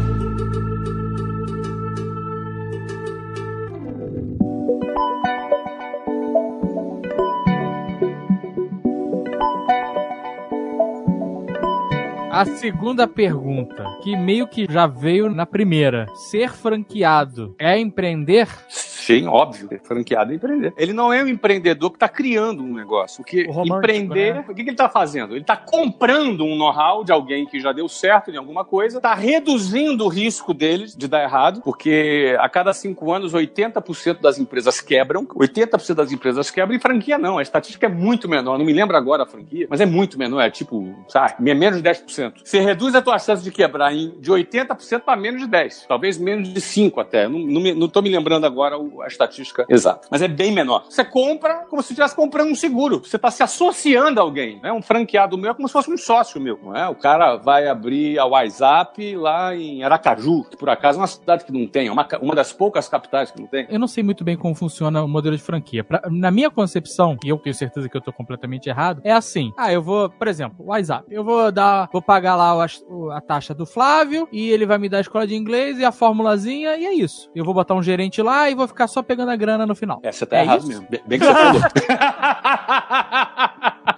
A segunda pergunta, que meio que já veio na primeira. Ser franqueado é empreender? Sim, óbvio. Franqueado é empreender. Ele não é um empreendedor que está criando um negócio. Porque empreender, né? o que, que ele está fazendo? Ele está comprando um know-how de alguém que já deu certo em alguma coisa, está reduzindo o risco deles de dar errado, porque a cada cinco anos, 80% das empresas quebram, 80% das empresas quebram e franquia não. A estatística é muito menor. Não me lembro agora a franquia, mas é muito menor. É tipo, sabe, é menos de 10%. Você reduz a tua chance de quebrar em, de 80% para menos de 10%. Talvez menos de 5% até. Não, não, me, não tô me lembrando agora o, a estatística exata. Mas é bem menor. Você compra como se estivesse comprando um seguro. Você está se associando a alguém. Né? Um franqueado meu é como se fosse um sócio meu. Não é? O cara vai abrir a WhatsApp lá em Aracaju, que por acaso é uma cidade que não tem, é uma, uma das poucas capitais que não tem. Eu não sei muito bem como funciona o modelo de franquia. Pra, na minha concepção, e eu tenho certeza que eu estou completamente errado, é assim. Ah, eu vou, por exemplo, WhatsApp. Eu vou dar, vou pagar lá a, a taxa do Flávio e ele vai me dar a escola de inglês e a formulazinha e é isso. Eu vou botar um gerente lá e vou ficar só pegando a grana no final. É, você tá É errado isso? mesmo. Bem que você falou.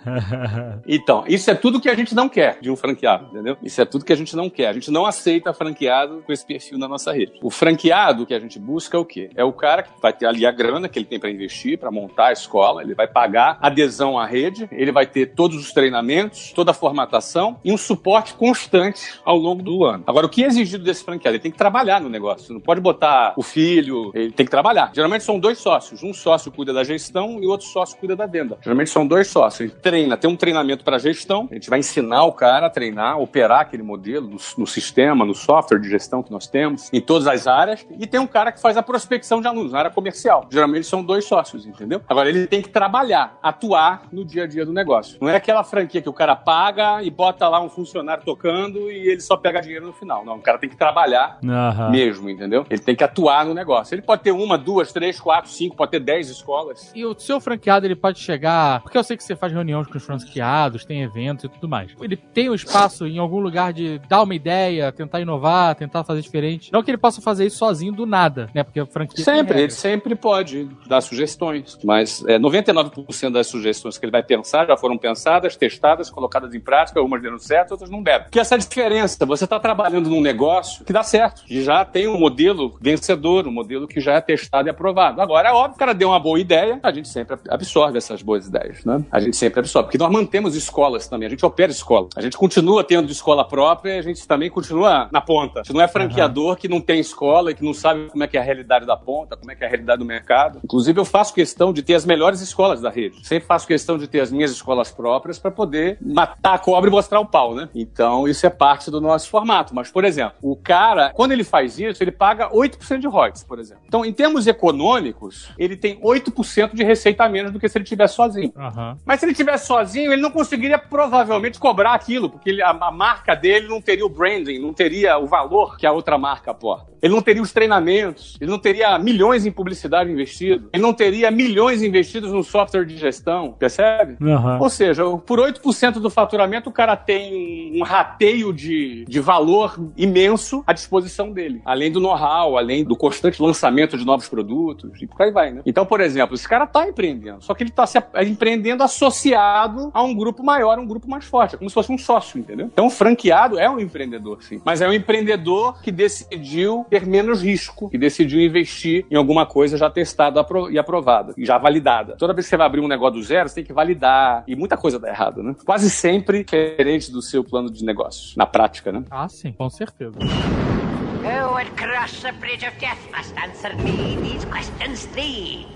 Então, isso é tudo que a gente não quer de um franqueado, entendeu? Isso é tudo que a gente não quer. A gente não aceita franqueado com esse perfil na nossa rede. O franqueado que a gente busca é o quê? É o cara que vai ter ali a grana que ele tem para investir, para montar a escola, ele vai pagar adesão à rede, ele vai ter todos os treinamentos, toda a formatação e um suporte constante ao longo do ano. Agora, o que é exigido desse franqueado? Ele tem que trabalhar no negócio. Não pode botar o filho, ele tem que trabalhar. Geralmente são dois sócios. Um sócio cuida da gestão e outro sócio cuida da venda. Geralmente são dois sócios. Ele treina, tem um treinamento para gestão. A gente vai ensinar o cara a treinar, operar aquele modelo no, no sistema, no software de gestão que nós temos, em todas as áreas. E tem um cara que faz a prospecção de alunos na área comercial. Geralmente são dois sócios, entendeu? Agora, ele tem que trabalhar, atuar no dia a dia do negócio. Não é aquela franquia que o cara paga e bota lá um funcionário tocando e ele só pega dinheiro no final. Não, o cara tem que trabalhar Aham. mesmo, entendeu? Ele tem que atuar no negócio. Ele pode ter uma, duas, três, quatro, cinco, pode ter dez escolas. E o seu franqueado, ele pode chegar. Porque eu sei que você faz reuniões com os franqueados, tem eventos e tudo mais. Ele tem o espaço em algum lugar de dar uma ideia, tentar inovar, tentar fazer diferente. Não que ele possa fazer isso sozinho do nada, né? Porque a franquia. Sempre, ele regras. sempre pode dar sugestões, mas é, 99% das sugestões que ele vai pensar já foram pensadas, testadas, colocadas em prática, algumas deram certo, outras não deram. Porque essa é diferença, você está trabalhando num negócio que dá certo, que já tem um modelo vencedor, um modelo que já é testado e aprovado. Agora, é óbvio, o cara deu uma boa ideia, a gente sempre absorve essas boas ideias, né? A gente sempre absorve, porque nós mantemos escolas também, a gente opera escola. A gente continua tendo escola própria e a gente também continua na ponta. A gente não é franqueador que não tem escola e que não sabe como é que é a realidade da ponta, como é que é a realidade do mercado. Inclusive, eu faço questão de ter as melhores escolas da rede. Sempre faço questão de ter as minhas escolas próprias para poder matar a cobra e mostrar o pau, né? Então, isso é parte do nosso formato. Mas, por exemplo, o cara, quando ele faz isso, ele paga 8% de royalties, por exemplo. Então, em termos econômicos, ele tem 8% de receita a menos do que se ele tivesse sozinho. Aham. Mas se ele tivesse sozinho, ele não conseguiria provavelmente cobrar aquilo, porque ele- a, a marca dele não teria o branding, não teria o valor que a outra marca aporta. Ele não teria os treinamentos, ele não teria milhões em publicidade investido, ele não teria milhões investidos no software de gestão, percebe? Aham. Ou seja, por 8% do faturamento, o cara tem um rateio de, de valor imenso à disposição dele. Além do know-how, além do constante lançamento de novos produtos, e por aí vai, né? Então, por exemplo, esse cara tá empreendendo, só que ele tá se ap- empreendendo associado a um grupo maior, um grupo mais forte, é como se fosse um sócio, entendeu? Então, o franqueado é um empreendedor, sim. Mas é um empreendedor que decidiu ter menos risco, que decidiu investir em alguma coisa já testada e aprovada, e já validada. Toda vez que você vai abrir um negócio do zero, você tem que validar, e muita coisa dá errado, né? Quase sempre diferente do seu plano de negócio, na prática, né? Ah, sim, com certeza.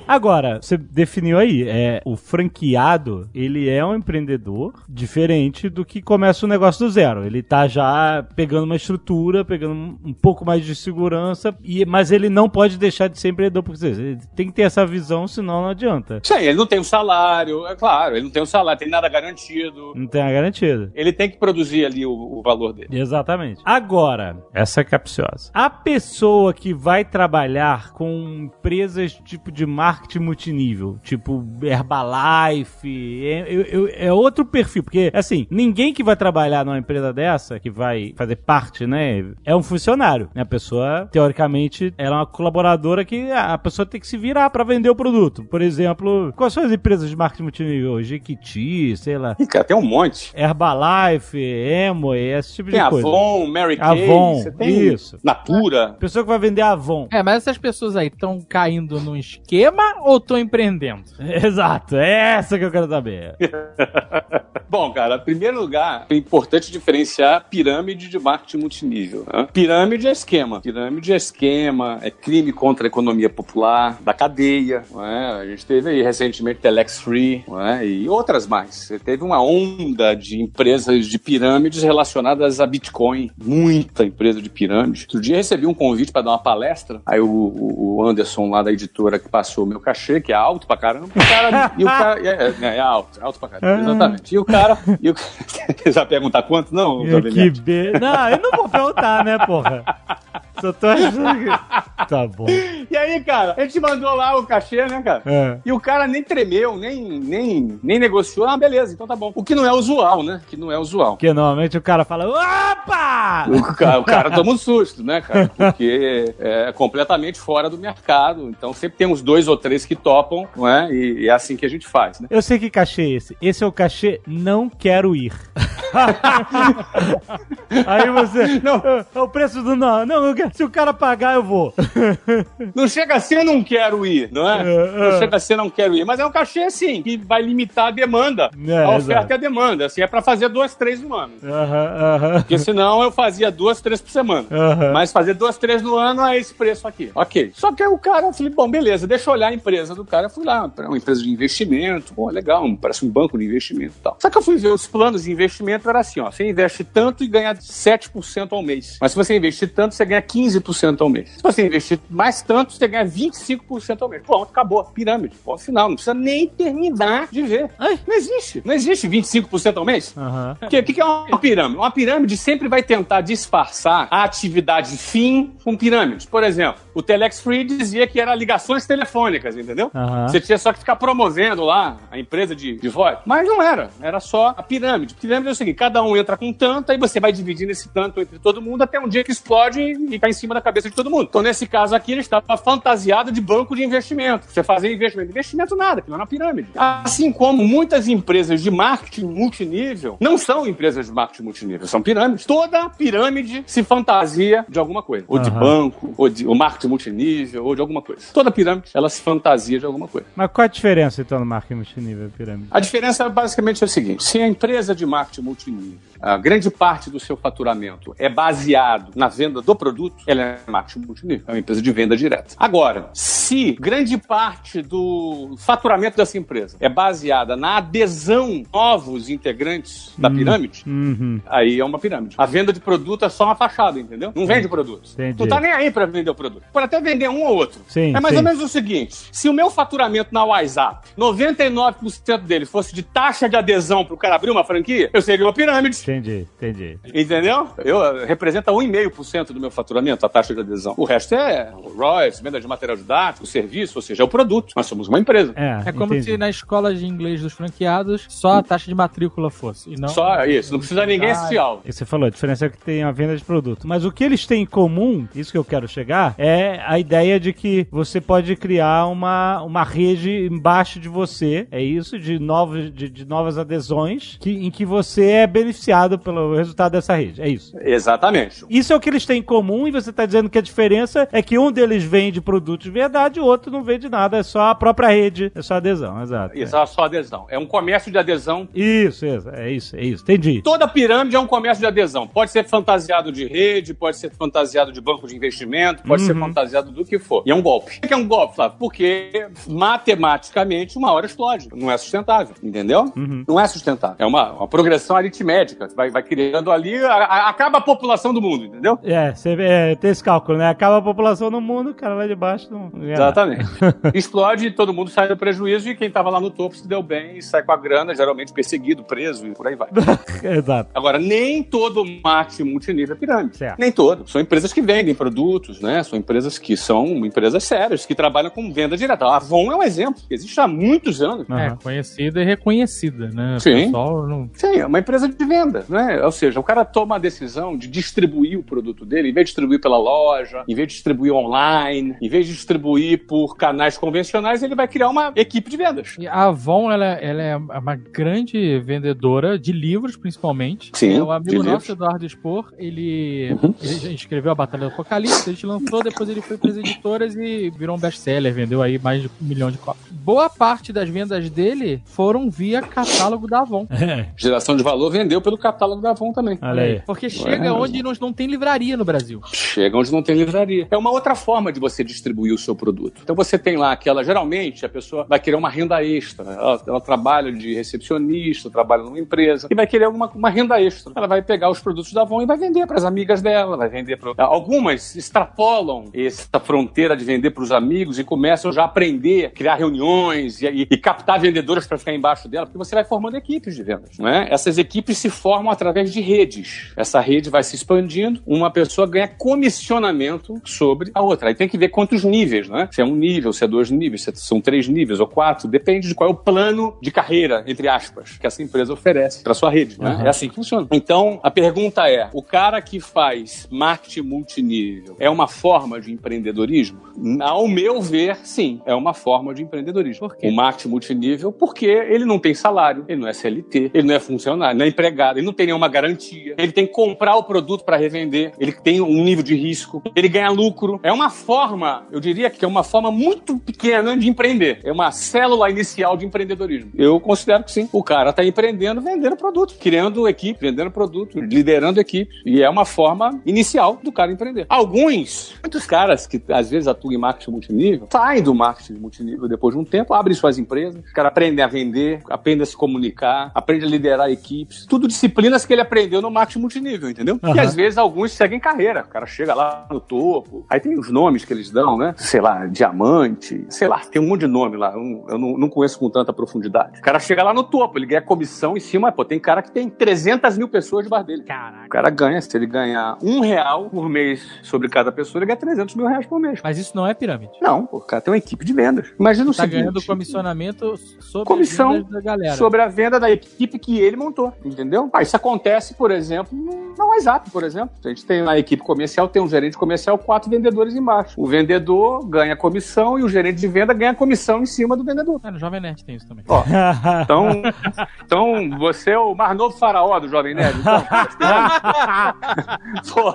Agora, você definiu aí, é, o franqueado, ele é um empreendedor diferente do que começa o negócio do zero. Ele tá já pegando uma estrutura, pegando um, pouco mais de segurança, e, mas ele não pode deixar de ser empreendedor, porque ele tem que ter essa visão, senão não adianta. Sim, ele não tem um salário, é claro, ele não tem um salário, tem nada garantido. Não tem a garantida. Ele tem que produzir ali o, o valor dele. Exatamente. Agora, essa é capciosa. A pessoa que vai trabalhar com empresas tipo de marketing multinível, tipo Herbalife, é, eu- é outro perfil, porque assim, ninguém que vai trabalhar numa empresa dessa, que vai fazer parte, né, é um funcionário. A pessoa, teoricamente, ela é uma colaboradora que a pessoa tem que se virar pra vender o produto. Por exemplo, quais são as empresas de marketing multinível? Jequiti, sei lá. Ih, cara, tem um monte. Herbalife, Amway, esse tipo Tem de coisa. Avon, Mary Kay, Avon, você tem isso. Natura. Pessoa que vai vender Avon. É, mas essas pessoas aí estão caindo num esquema ou estão empreendendo? Exato, é essa que eu quero saber. Bom, cara, em primeiro lugar, é importante diferenciar pirâmide de marketing multinível. né? Pirâmide é esquema. Pirâmide é esquema, é crime contra a economia popular, da cadeia. é? A gente teve aí recentemente Telex Free é? e outras mais. Teve uma onda de empresas de pirâmides relacionadas a Bitcoin. Muita empresa de pirâmide. Outro dia eu recebi um convite para dar uma palestra. Aí o, o- Anderson lá da editora que passou o meu cachê, que é alto pra caramba. O cara, e o cara é, é, é alto, é alto pra caramba. Exatamente. E o cara. E o, vai perguntar quanto? Não, que be... Não, eu não vou perguntar, né, porra? Só tô achando que... Tá bom. E aí, cara, a gente mandou lá o cachê, né, cara? É. E o cara nem tremeu, nem, nem, nem negociou. Ah, beleza, então tá bom. O que não é usual, né? Que não é usual. Porque normalmente o cara fala, opa! O cara, o cara toma um susto, né, cara? Porque é completamente fora do mercado. Então sempre tem uns dois ou três que topam, não é? E, e é assim que a gente faz, né? Eu sei que cachê é esse. Esse é o cachê não quero ir. Aí você. Não. É o preço do não. Não, eu quero- se o cara pagar, eu vou. Não chega a ser não quero ir, não é? É, é. Não chega a ser não quero ir. Mas é um cachê, assim, que vai limitar a demanda. É, a oferta exato. e a demanda. Assim, é pra fazer duas, três no ano. Aham, aham. Porque senão eu fazia duas, três por semana. Aham. Mas fazer duas, três no ano é esse preço aqui. Ok. Só que aí o cara, eu falei, bom, beleza, deixa eu olhar a empresa do cara. Eu fui lá, pra uma empresa de investimento. Pô, legal, parece um banco de investimento e tal. Só que eu fui ver os planos de investimento, era assim, ó. Você investe tanto e ganha 7% ao mês. Mas se você investir tanto, você ganha 15% ao mês. Se você investir mais tanto, você ganha 25% ao mês. Pronto, acabou. Pirâmide. Ponto final. Não precisa nem terminar de ver. Ai. Não existe. Não existe 25% ao mês. O que, que que é uma pirâmide? Uma pirâmide sempre vai tentar disfarçar a atividade fim com pirâmide. Por exemplo, o Telex Free dizia que era ligações telefônicas, entendeu? Aham. Você tinha só que ficar promovendo lá a empresa de, de voz. Mas não era. Era só a pirâmide. Pirâmide é o seguinte: cada um entra com tanto, aí você vai dividindo esse tanto entre todo mundo até um dia que explode e cai em cima da cabeça de todo mundo. Então, nesse caso aqui, ele estava fantasiado de banco de investimento. Você fazia investimento. Investimento nada, aquilo é uma pirâmide. Assim como muitas empresas de marketing multinível não são empresas de marketing multinível, são pirâmides. Toda pirâmide se fantasia de alguma coisa. Ou de Aham. banco, ou de ou marketing multinível, ou de alguma coisa. Toda pirâmide, ela se fantasia de alguma coisa. Mas qual a diferença, então, no marketing multinível e pirâmide? A diferença basicamente é o seguinte: se a empresa de marketing multinível, a grande parte do seu faturamento é baseado na venda do produto, ela é marketing multinível, é uma empresa de venda direta. Agora, se grande parte do faturamento dessa empresa é baseada na adesão novos integrantes da pirâmide, Uhum. aí é uma pirâmide. A venda de produto é só uma fachada, entendeu? Não vende produto. Entendi. Não tá nem aí pra vender o produto. Pode até vender um ou outro. Sim, é mais sim. ou menos o seguinte: se o meu faturamento na WhatsApp, 99% dele fosse de taxa de adesão pro cara abrir uma franquia, eu seria uma pirâmide. Entendi, entendi. Entendeu? Eu representa 1,5% do meu faturamento, a taxa de adesão. O resto é royalties, venda de material didático, serviço, ou seja, é o produto. Nós somos uma empresa. É, É como entendi. se na escola de inglês dos franqueados só a taxa de matrícula fosse. E não Só isso, não precisa ninguém Ah. E Você falou, a diferença é que tem a venda de produto. Mas o que eles têm em comum, isso que eu quero chegar, é a ideia de que você pode criar uma, uma rede embaixo de você, é isso, de, novos, de, de novas adesões, que, em que você é beneficiado pelo resultado dessa rede. É isso. Exatamente. Isso é o que eles têm em comum, e você está dizendo que a diferença é que um deles vende produto de verdade, o outro não vende nada, é só a própria rede, é só adesão, exato. Isso é só adesão. É um comércio de adesão Isso, isso, é isso, é isso. Entendi. Toda pirâmide é um comércio de adesão. Pode ser fantasiado de rede, pode ser fantasiado de banco de investimento, pode ser fantasiado do que for. E é um golpe. Por que é um golpe, Flávio? Porque matematicamente uma hora explode. Não é sustentável, entendeu? Não é sustentável. É uma, uma progressão aritmética. Vai, vai criando ali, a- a- acaba a população do mundo, entendeu? É, você vê, é, tem esse cálculo, né? Acaba a população no mundo, o cara lá de baixo não ganha nada. Exatamente. Explode, todo mundo sai do prejuízo e quem estava lá no topo se deu bem e sai com a grana, geralmente perseguido, preso e por aí vai. Exato. Agora, nem todo marketing multinível é pirâmide. Certo. Nem todo. São empresas que vendem produtos, né? São empresas que são empresas sérias, que trabalham com venda direta. A Avon é um exemplo, que existe há muitos anos. É, Aham. conhecida e reconhecida, né? O Sim. pessoal não... Sim, é uma empresa de venda, né? Ou seja, o cara toma a decisão de distribuir o produto dele, em vez de distribuir pela loja, em vez de distribuir online, em vez de distribuir por canais convencionais, ele vai criar uma equipe de vendas. E a Avon, ela, ela é uma grande vendedora de livros, principalmente. Sim, É, o amigo de nosso, livros. Eduardo Spor, ele, Uhum. ele escreveu a Batalha do Apocalipse, a gente lançou, depois ele foi para as editoras e virou um best-seller, vendeu aí mais de um milhão de cópias. Boa parte das vendas dele foram via catálogo da Avon. É, Geração de valor vendeu pelo catálogo da Avon também. olha aí. Porque chega É. onde não, não tem livraria no Brasil. Chega onde não tem livraria. É uma outra forma de você distribuir o seu produto. Então você tem lá aquela, geralmente, a pessoa vai querer uma renda extra. Ela, ela trabalha de recepcionista, trabalha numa empresa e vai querer uma, uma renda extra. Ela vai pegar os produtos da Avon e vai vender para as amigas dela, vai vender para algumas extrapolam essa fronteira de vender para os amigos e começam já a aprender, a criar reuniões e, e- e captar vendedoras para ficar embaixo dela, porque você vai formando equipes de vendas, não é? Essas equipes se formam através de redes. Essa rede vai se expandindo, uma pessoa ganha comissionamento sobre a outra. Aí tem que ver quantos níveis, né? Se é um nível, se é dois níveis, se são três níveis ou quatro, depende de qual é o plano de carreira, entre aspas, que essa empresa oferece para sua rede, né? Uhum. É assim que funciona. Então, a pergunta é: o cara que faz marketing multinível é uma forma de empreendedorismo? Ao meu ver, sim, é uma forma de empreendedorismo. Por quê? O marketing multinível, porque ele não tem salário, ele não é CLT, ele não é funcionário, não é empregado, ele não tem nenhuma garantia, ele tem que comprar o produto para revender, ele tem um nível de risco, ele ganha lucro. É uma forma, eu diria que é uma forma muito pequena de empreender. É uma célula inicial de empreendedorismo. Eu considero que sim. O cara está empreendendo, vendendo produto, criando equipe, vendendo produto, liderando equipe. E é uma forma inicial do cara empreender. Alguns, muitos caras que às vezes atuam em marketing multinível, saem do marketing multinível depois de um tempo, abrem suas empresas, o cara aprende a vender, aprende a se comunicar, aprende a liderar equipes. Tudo disciplinas que ele aprendeu no marketing multinível, entendeu? E Aham. às vezes alguns seguem carreira. O cara chega lá no topo. Aí tem os nomes que eles dão, né? Sei lá, diamante, sei lá, tem um monte de nome lá. Eu, não, não conheço com tanta profundidade. O cara chega lá no topo, ele ganha comissão em cima. Pô, tem cara que tem 300 mil pessoas debaixo dele. Caraca. O cara ganha, se ele ganhar um real por mês sobre cada pessoa, ele ganha 300 mil reais por mês. Mas isso não é pirâmide. Não, pô, o cara tem uma equipe de vendas. Imagina o Tá seguinte. ganhando comissionamento sobre Comissão as vendas da galera. sobre a venda da equipe que ele montou, entendeu? Ah, isso acontece, por exemplo, no WhatsApp, por exemplo. A gente tem na equipe comercial, tem um gerente comercial, quatro vendedores embaixo. O vendedor ganha comissão e o gerente de venda ganha comissão em cima do vendedor. Ah, no Jovem Nerd tem isso também. Ó, então, então você é o mais novo faraó do Jovem Nerd. Então, pô.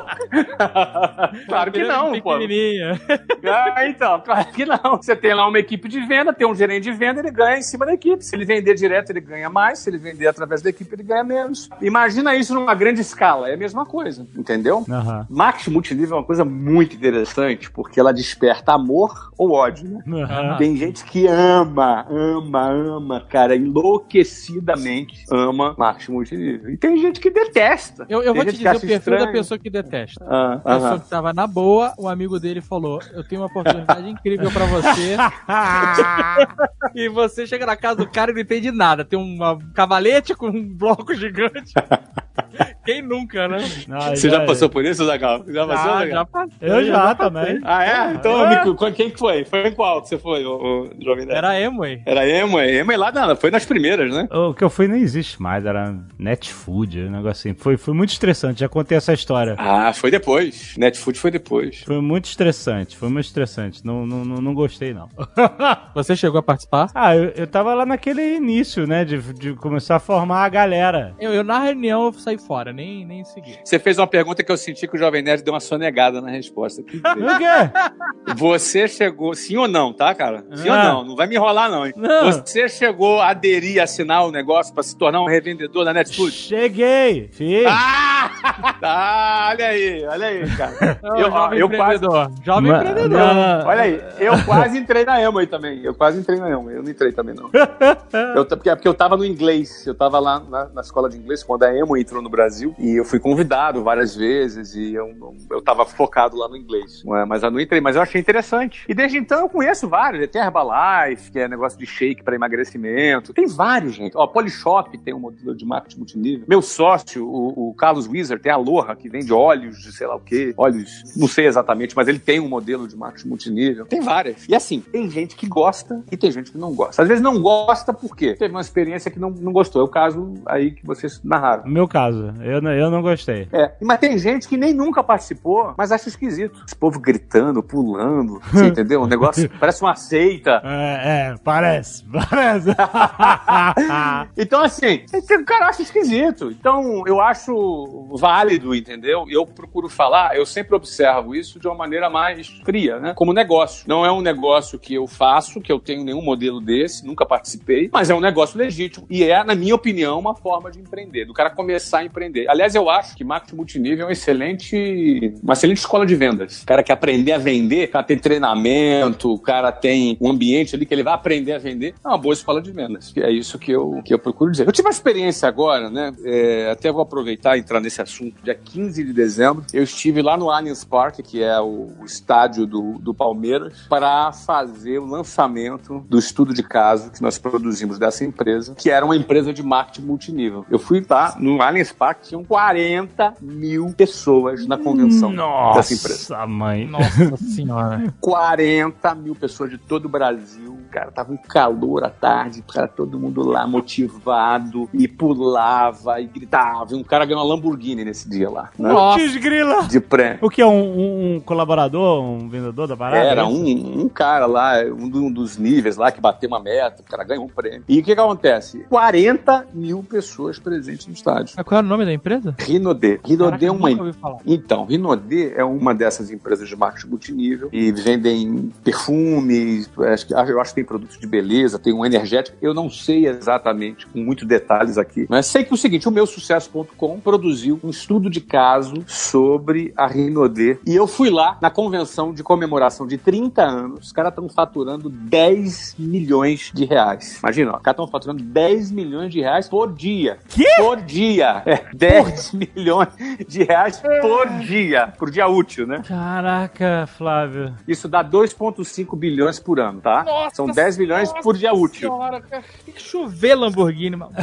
claro que não, pô. Pequenininha. Ah, então, claro que não. Você tem lá uma equipe de venda, tem um gerente de venda, ele ganha em cima da equipe. Se ele vender direto, ele ganha mais. Se ele vender através da equipe, ele ganha menos. Imagina isso numa grande escala. É a mesma coisa, entendeu? Aham. Marketing multinível é uma coisa muito interessante, porque ela desperta amor ou ódio, né? Aham. Tem gente que ama, ama, ama, cara, enlouquecidamente ama marketing multinível. E tem gente que detesta. Eu, eu vou te dizer o perfil da estranho. pessoa que detesta. Ah, A pessoa que tava na boa, o amigo dele falou: Eu tenho uma oportunidade incrível pra você. e você chega na casa do cara e não entende nada. Tem um cavalete com um bloco gigante. Quem nunca, né? Ah, Você já passou por isso, Zagal? Já passou, Ah, Zagal? já passei. Eu já passei. também. Ah, é? Então, amigo, qual- quem que foi? Foi em qual que você foi, o, o Jovem Nerd? Era Emway. Era Emo, Emo lá não, foi nas primeiras, né? O que eu fui nem existe mais, era Netfood, um negócio assim. Foi, foi muito estressante, já contei essa história. Ah, foi depois. Netfood foi depois. Foi muito estressante, foi muito estressante. Não, não, não, não gostei, não. Você chegou a participar? ah, eu, eu tava lá naquele início, né? De, de começar a formar a galera. Eu, eu, na reunião eu saí fora, nem, nem segui. Você fez uma pergunta que eu senti que o Jovem Nerd deu uma sonegada na resposta. Que- O quê? Você chegou, sim ou não, tá, cara? Sim Ah. ou não? Não vai me enrolar, não. hein? Não. Você chegou a aderir, assinar o negócio pra se tornar um revendedor da Netfood? Cheguei! Fiz! Ah! Ah, olha aí, olha aí, cara. Eu, jovem eu quase, empreendedor. Jovem Ma- empreendedor. ma- olha aí, eu quase entrei na Emo aí também. Eu quase entrei na Emo. Eu não entrei também, não. Eu, porque, porque eu tava no inglês. Eu tava lá na, na escola de inglês quando a Emo entrou no Brasil. E eu fui convidado várias vezes. E eu, eu tava focado lá no inglês. Ué, Mas eu não entrei. Mas eu achei interessante. E desde então eu conheço vários. Tem Herbalife, que é negócio de shake pra emagrecimento. Tem vários, gente. Ó, Polishop tem um modelo de marketing multinível. Meu sócio, o, o Carlos Tem a Aloha, que vende óleos de sei lá o quê. Óleos, não sei exatamente, mas ele tem um modelo de marketing multinível. Tem várias. E assim, tem gente que gosta e tem gente que não gosta. Às vezes não gosta porque teve uma experiência que não, não gostou. É o caso aí que vocês narraram. Meu caso, eu, não- eu não gostei. É, mas tem gente que nem nunca participou, mas acha esquisito. Esse povo gritando, pulando, você entendeu? Um negócio parece uma seita. É, é, parece, parece. Então, assim, o cara acha esquisito. Então, eu acho válido, entendeu? Eu procuro falar, eu sempre observo isso de uma maneira mais fria, né? Como negócio. Não é um negócio que eu faço, que eu tenho nenhum modelo desse, nunca participei, mas é um negócio legítimo. E é, na minha opinião, uma forma de empreender, do cara começar a empreender. Aliás, eu acho que marketing multinível é um excelente, uma excelente escola de vendas. O cara quer aprender a vender, o cara tem treinamento, o cara tem um ambiente ali que ele vai aprender a vender. É uma boa escola de vendas. É isso que eu, que eu procuro dizer. Eu tive uma experiência agora, né? É, até vou aproveitar e entrar nesse assunto, dia 15 de dezembro, eu estive lá no Allianz Parque, que é o, o estádio do, do Palmeiras, para fazer o lançamento do estudo de caso que nós produzimos dessa empresa, que era uma empresa de marketing multinível. Eu fui lá no Allianz Parque, tinham 40 mil pessoas na convenção dessa empresa. Nossa, mãe. Nossa senhora. 40 mil pessoas de todo o Brasil. Cara, tava um calor à tarde, cara, todo mundo lá motivado e pulava e gritava. E um cara ganhou uma Lamborghini nesse dia lá. Né? Grila. De pré. O que é um, um- um colaborador, um vendedor da parada? Era É um, um cara lá, um, do- um dos níveis lá que bateu uma meta, o cara ganhou um prêmio. E o que, que acontece? 40 mil pessoas presentes no estádio. Mas qual era o nome da empresa? Rinodê. Rinodê é uma nunca ouvi falar. Então, Rinodê é uma dessas empresas de marketing multinível e vendem perfumes, acho que- eu acho que tem produtos de beleza, tem um energético. Eu não sei exatamente, com muitos detalhes aqui, mas sei que é o seguinte, o meu sucesso.com produziu um estudo de caso sobre a Rinodê e eu fui lá na convenção de comemoração de 30 anos, os caras estão faturando 10 milhões de reais. Imagina, ó, os caras estão faturando 10 milhões de reais por dia. Quê? Por dia. É, 10 milhões de reais por dia. Por dia útil, né? Caraca, Flávio. Isso dá 2,5 bilhões por ano, tá? Nossa São 10 milhões por dia útil. Senhora, cara, tem que chover Lamborghini, mano.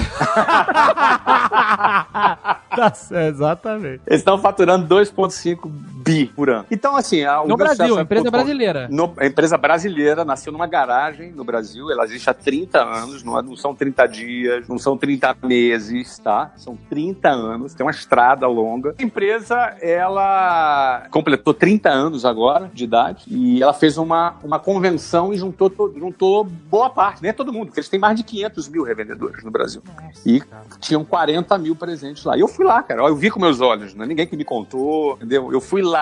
tá certo, exatamente. Eles estão faturando 2,5 bi por ano. Então, assim, a, No Brasil, empresa brasileira. No- a empresa brasileira nasceu numa garagem no Brasil, ela existe há 30 anos, não, é- não são 30 dias, não são 30 meses, tá? São 30 anos, tem uma estrada longa. A empresa, ela completou 30 anos agora de idade e ela fez uma, uma convenção e juntou, to- juntou boa parte, nem é todo mundo, porque eles têm mais de 500 mil revendedores no Brasil. E tinham 40 mil presentes lá. E eu fui lá, cara. Eu vi com meus olhos, não é ninguém que me contou, entendeu? Eu fui lá,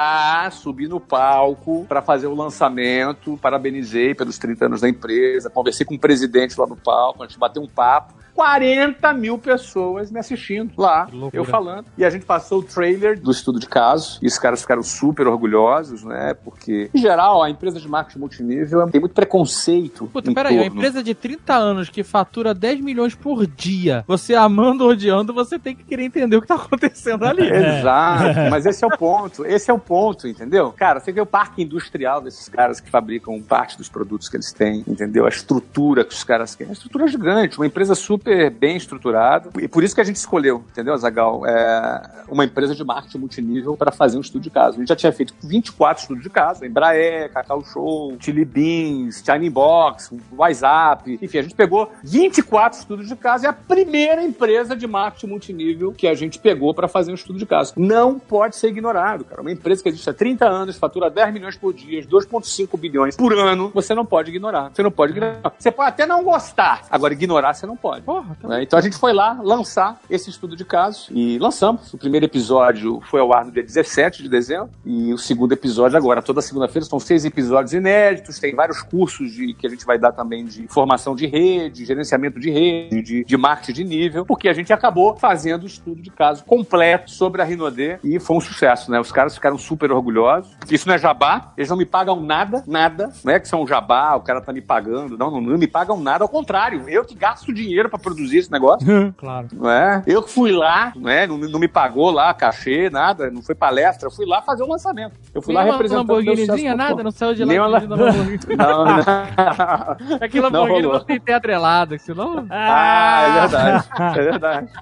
subi no palco para fazer o lançamento, parabenizei pelos 30 anos da empresa, conversei com o presidente lá no palco, a gente bateu um papo. 40 mil pessoas me assistindo lá, eu falando. E a gente passou o trailer do estudo de caso, e os caras ficaram super orgulhosos, né? Porque, em geral, a empresa de marketing multinível tem muito preconceito. Puta, em peraí, uma empresa de 30 anos que fatura 10 milhões por dia, você amando ou odiando, você tem que querer entender o que tá acontecendo ali. Exato, mas esse é o ponto, esse é o ponto, entendeu? Cara, você vê o parque industrial desses caras que fabricam parte dos produtos que eles têm, entendeu? A estrutura que os caras têm, a estrutura é gigante, uma empresa super bem estruturada, e por isso que a gente escolheu, entendeu, Zagal? É uma empresa de marketing multinível para fazer um estudo de caso. A gente já tinha feito 24 estudos de caso, Embraer, Cacau Show, Chili Beans, China Box, WhatsApp, enfim, a gente pegou 24 estudos de caso e é a primeira empresa de marketing multinível que a gente pegou para fazer um estudo de caso. Não pode ser ignorado, cara. Uma empresa que existe há 30 anos, fatura 10 milhões por dia, 2,5 bilhões por ano, você não pode ignorar. Você não pode ignorar. Você pode até não gostar, agora ignorar você não pode. Porra, tá né? Então a gente foi lá lançar esse estudo de caso e lançamos. O primeiro episódio foi ao ar no dia 17 de dezembro e o segundo episódio agora, toda segunda-feira, são seis episódios inéditos, tem vários cursos de, que a gente vai dar também de formação de rede, gerenciamento de rede, de, de marketing de nível, porque a gente acabou fazendo o estudo de caso completo sobre a Rinodê e foi um sucesso, né? Os caras ficaram super orgulhosos. Isso não é jabá, eles não me pagam nada, nada. Não é que são jabá, o cara tá me pagando. Não, não, não me pagam nada, ao contrário, eu que gasto dinheiro pra produzir esse negócio Claro. não é? Eu que fui lá, não, é? não, não me pagou lá cachê, nada, não foi palestra, eu fui lá fazer o lançamento. Eu fui Nem lá uma representando meu Lamborghinizinha, nada, não saiu de lá Nem uma Não, não. É que Lamborghini rolou. não tem ter atrelado, senão... Ah, é verdade. É verdade.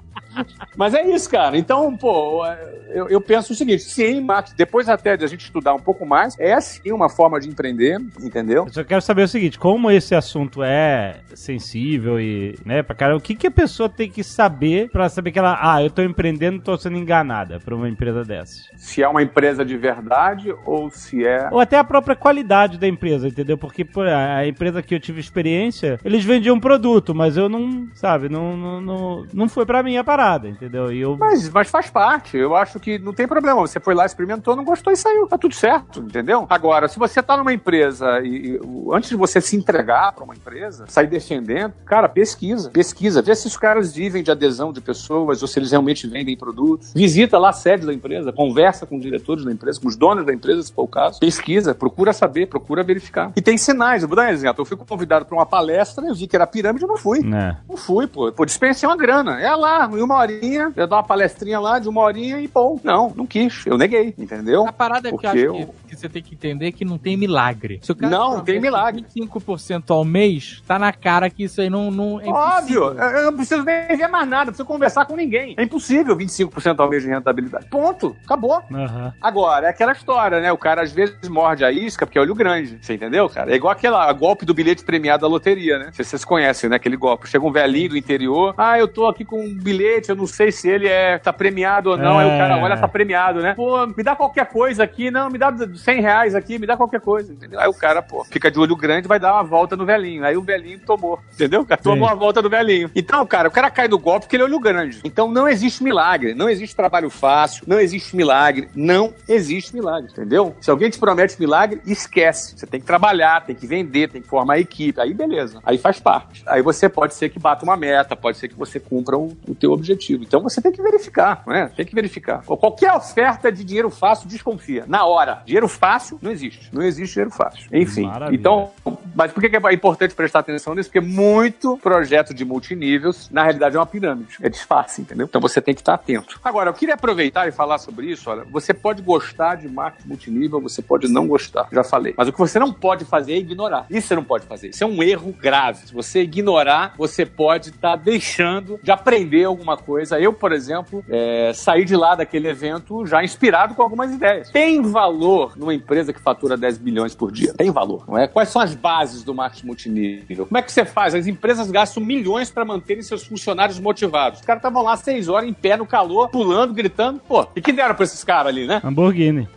Mas é isso, cara. Então, pô, eu, eu penso o seguinte: sim, Max, depois até de a gente estudar um pouco mais, é sim uma forma de empreender, entendeu? Eu só quero saber o seguinte, como esse assunto é sensível e, né, pra cara, o que que a pessoa tem que saber pra saber que ela, ah, eu tô empreendendo, tô sendo enganada por uma empresa dessas? Se é uma empresa de verdade ou se é. Ou até a própria qualidade da empresa, entendeu? Porque pô, a empresa que eu tive experiência, eles vendiam um produto, mas eu não, sabe, não, não, não, não foi pra mim a parada, entendeu? E eu... Mas, mas faz parte. Eu acho que não tem problema. Você foi lá, experimentou, não gostou e saiu. Tá tudo certo, entendeu? Agora, se você tá numa empresa e, e antes de você se entregar pra uma empresa, sair defendendo, cara, pesquisa. Pesquisa pesquisa, vê se os caras vivem de adesão de pessoas ou se eles realmente vendem produtos. Visita lá a sede da empresa, conversa com os diretores da empresa, com os donos da empresa, se for o caso. Pesquisa, procura saber, procura verificar. E tem sinais. Eu vou dar um exemplo. Eu fui convidado para uma palestra, eu vi que era pirâmide, eu não fui. É. Não fui, pô. Pô, dispensei uma grana. É lá, em uma horinha, eu dou uma palestrinha lá de uma horinha e pô. Não, não quis. Eu neguei, entendeu? A parada é que eu Porque acho eu- que, você tem que entender que não tem milagre. Se o cara Não, tem milagre. 25% ao mês, tá na cara que isso aí não, não é Óbvio. Eu não preciso nem ver mais nada, não preciso conversar com ninguém. É impossível 25% ao mês de rentabilidade. Ponto, acabou. Aham. Agora, é aquela história, né? O cara às vezes morde a isca porque é olho grande. Você entendeu, cara? É igual aquela golpe do bilhete premiado da loteria, né? Vocês, conhecem, né? Aquele golpe. Chega um velhinho do interior. Ah, eu tô aqui com um bilhete, eu não sei se ele é tá premiado ou não. Aí o cara É. olha, tá premiado, né? Pô, me dá qualquer coisa aqui. Não, me dá 100 reais aqui, me dá qualquer coisa. Entendeu? Aí o cara, pô, fica de olho grande vai dar uma volta no velhinho. Aí o velhinho tomou. Entendeu? Tomou Sim. a volta do velhinho. Então, cara, o cara cai no golpe porque ele é olho grande. Então não existe milagre. Não existe trabalho fácil. Não existe milagre. Não existe milagre. Entendeu? Se alguém te promete milagre, esquece. Você tem que trabalhar, tem que vender, tem que formar equipe. Aí beleza. Aí faz parte. Aí você pode ser que bata uma meta, pode ser que você cumpra o, o teu objetivo. Então você tem que verificar, não é? Tem que verificar. Qualquer oferta de dinheiro fácil, desconfia. Na hora. Dinheiro fácil não existe. Não existe dinheiro fácil. Enfim. Maravilha. Então, mas por que é importante prestar atenção nisso? Porque muito projeto de multiníveis, na realidade, é uma pirâmide. É disfarce, entendeu? Então você tem que estar atento. Agora, eu queria aproveitar e falar sobre isso. Olha, você pode gostar de marketing multinível, você pode não gostar. Já falei. Mas o que você não pode fazer é ignorar. Isso você não pode fazer. Isso é um erro grave. Se você ignorar, você pode estar deixando de aprender alguma coisa. Eu, por exemplo, é, saí de lá daquele evento já inspirado com algumas ideias. Tem valor numa empresa que fatura 10 bilhões por dia? Tem valor, não é? Quais são as bases do marketing multinível? Como é que você faz? As empresas gastam milhões para manterem seus funcionários motivados. Os caras estavam lá seis horas em pé no calor, pulando, gritando. Pô, e que deram pra esses caras ali, né? Lamborghini.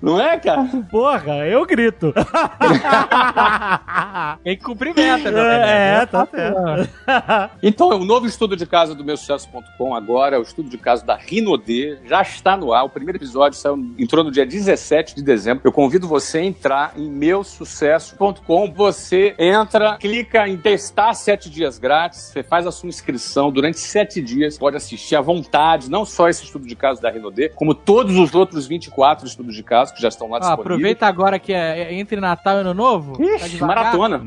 não é? É, cara? Porra, eu grito. Tem que cumprir meta, meu velho. é, tá certo. Então, o novo estudo de caso do meusucesso.com agora é o estudo de caso da Rinodê. Já está no ar. O primeiro episódio saiu, entrou no dia 17 de dezembro. Eu convido você a entrar em meusucesso.com. Você entra, clica em testar sete dias grátis. Você faz a sua inscrição durante sete dias. Pode assistir à vontade, não só esse estudo de caso da Rinodê, como todos os outros 24 estudos de caso que já estão lá Ah, disponíveis. aproveita agora que é, é entre Natal e Ano Novo. tá Ixi, devagar. maratona.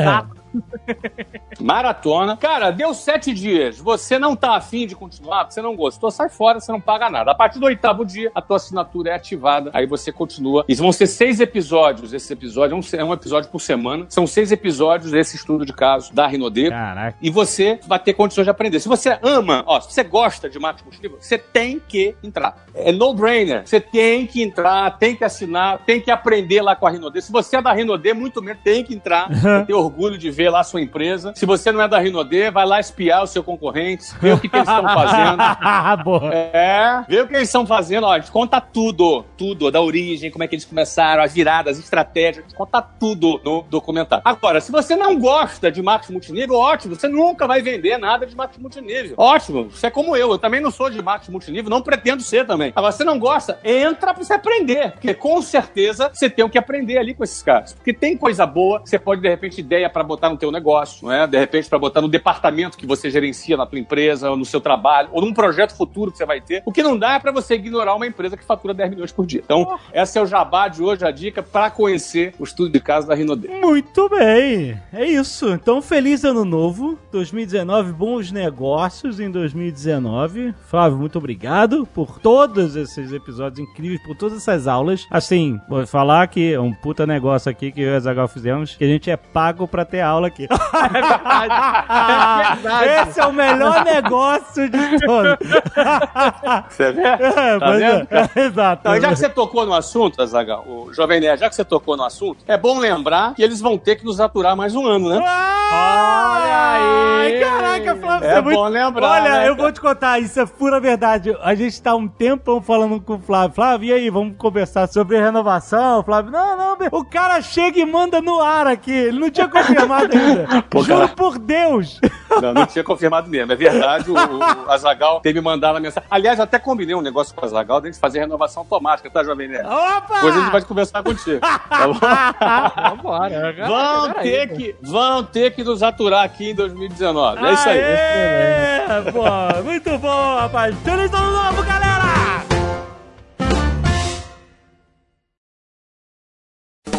Exato. Maratona. Cara, deu sete dias. Você não tá afim de continuar, você não gostou, sai fora, você não paga nada. A partir do oitavo dia, a tua assinatura é ativada. Aí você continua. E vão ser seis episódios. Esse episódio é um, é um episódio por semana. São seis episódios desse estudo de caso da Rinodê. Caraca. E você vai ter condições de aprender. Se você ama, ó, se você gosta de marketing multinível, você tem que entrar. É no-brainer. Você tem que entrar, tem que assinar, tem que aprender lá com a Rinodê. Se você é da Rinodê, muito menos tem que entrar. ter orgulho de ver lá a sua empresa. Se você não é da Rinodê, vai lá espiar os seus concorrentes, ver o que, que eles estão fazendo. Boa. É, vê o que eles estão fazendo, ó, a gente conta tudo, tudo, da origem, como é que eles começaram, as viradas, as estratégias, a gente conta tudo no documentário. Agora, se você não gosta de marketing multinível, ótimo, você nunca vai vender nada de marketing multinível. Ótimo, você é como eu, eu também não sou de marketing multinível, não pretendo ser também. Agora, você não gosta, entra pra você aprender, porque com certeza você tem o que aprender ali com esses caras. Porque tem coisa boa, você pode, de repente, ideia pra botar no teu negócio, não é? De repente, pra botar no departamento que você gerencia na tua empresa, ou no seu trabalho, ou num projeto futuro que você vai ter. O que não dá é pra você ignorar uma empresa que fatura 10 milhões por dia. Então, essa é o jabá de hoje, a dica pra conhecer o estudo de caso da Rinodê. Muito bem, é isso. Então, feliz ano novo, 2019, bons negócios em 2019. Flávio, muito obrigado por todos esses episódios incríveis, por todas essas aulas. Assim, vou falar que é um puta negócio aqui que eu e a Zagal fizemos, que a gente é pago pra ter aula aqui. É verdade. É verdade. Esse é o melhor negócio de todos. Você vê? É, pois vendo, é, exato. Não, e já que você tocou no assunto, Azagal, o Jovem Nerd, já que você tocou no assunto, é bom lembrar que eles vão ter que nos aturar mais um ano, né? Olha aí! Caraca, Flávio, É você é muito... bom lembrar, Olha, né, eu vou te contar, isso é pura verdade. A gente tá um tempão falando com o Flávio. Flávio, e aí, vamos conversar sobre renovação? Flávio, não, não, o cara chega e manda no ar aqui. Ele não tinha confirmado ainda. Pô, Juro cara. por Deus. Não, não tinha confirmado mesmo. É verdade, o, o Azagal teve me mandado a mensagem. Aliás, eu até combinei um negócio com o Azagal, de gente fazer renovação automática, tá, Jovem Nerd? Opa! Depois a gente vai conversar contigo. Tá bom? Vambora. Vão ter, que, vão ter que nos aturar aqui em 2019. É isso aí. Aê! Pô, muito bom, rapaz. Feliz ano novo, galera!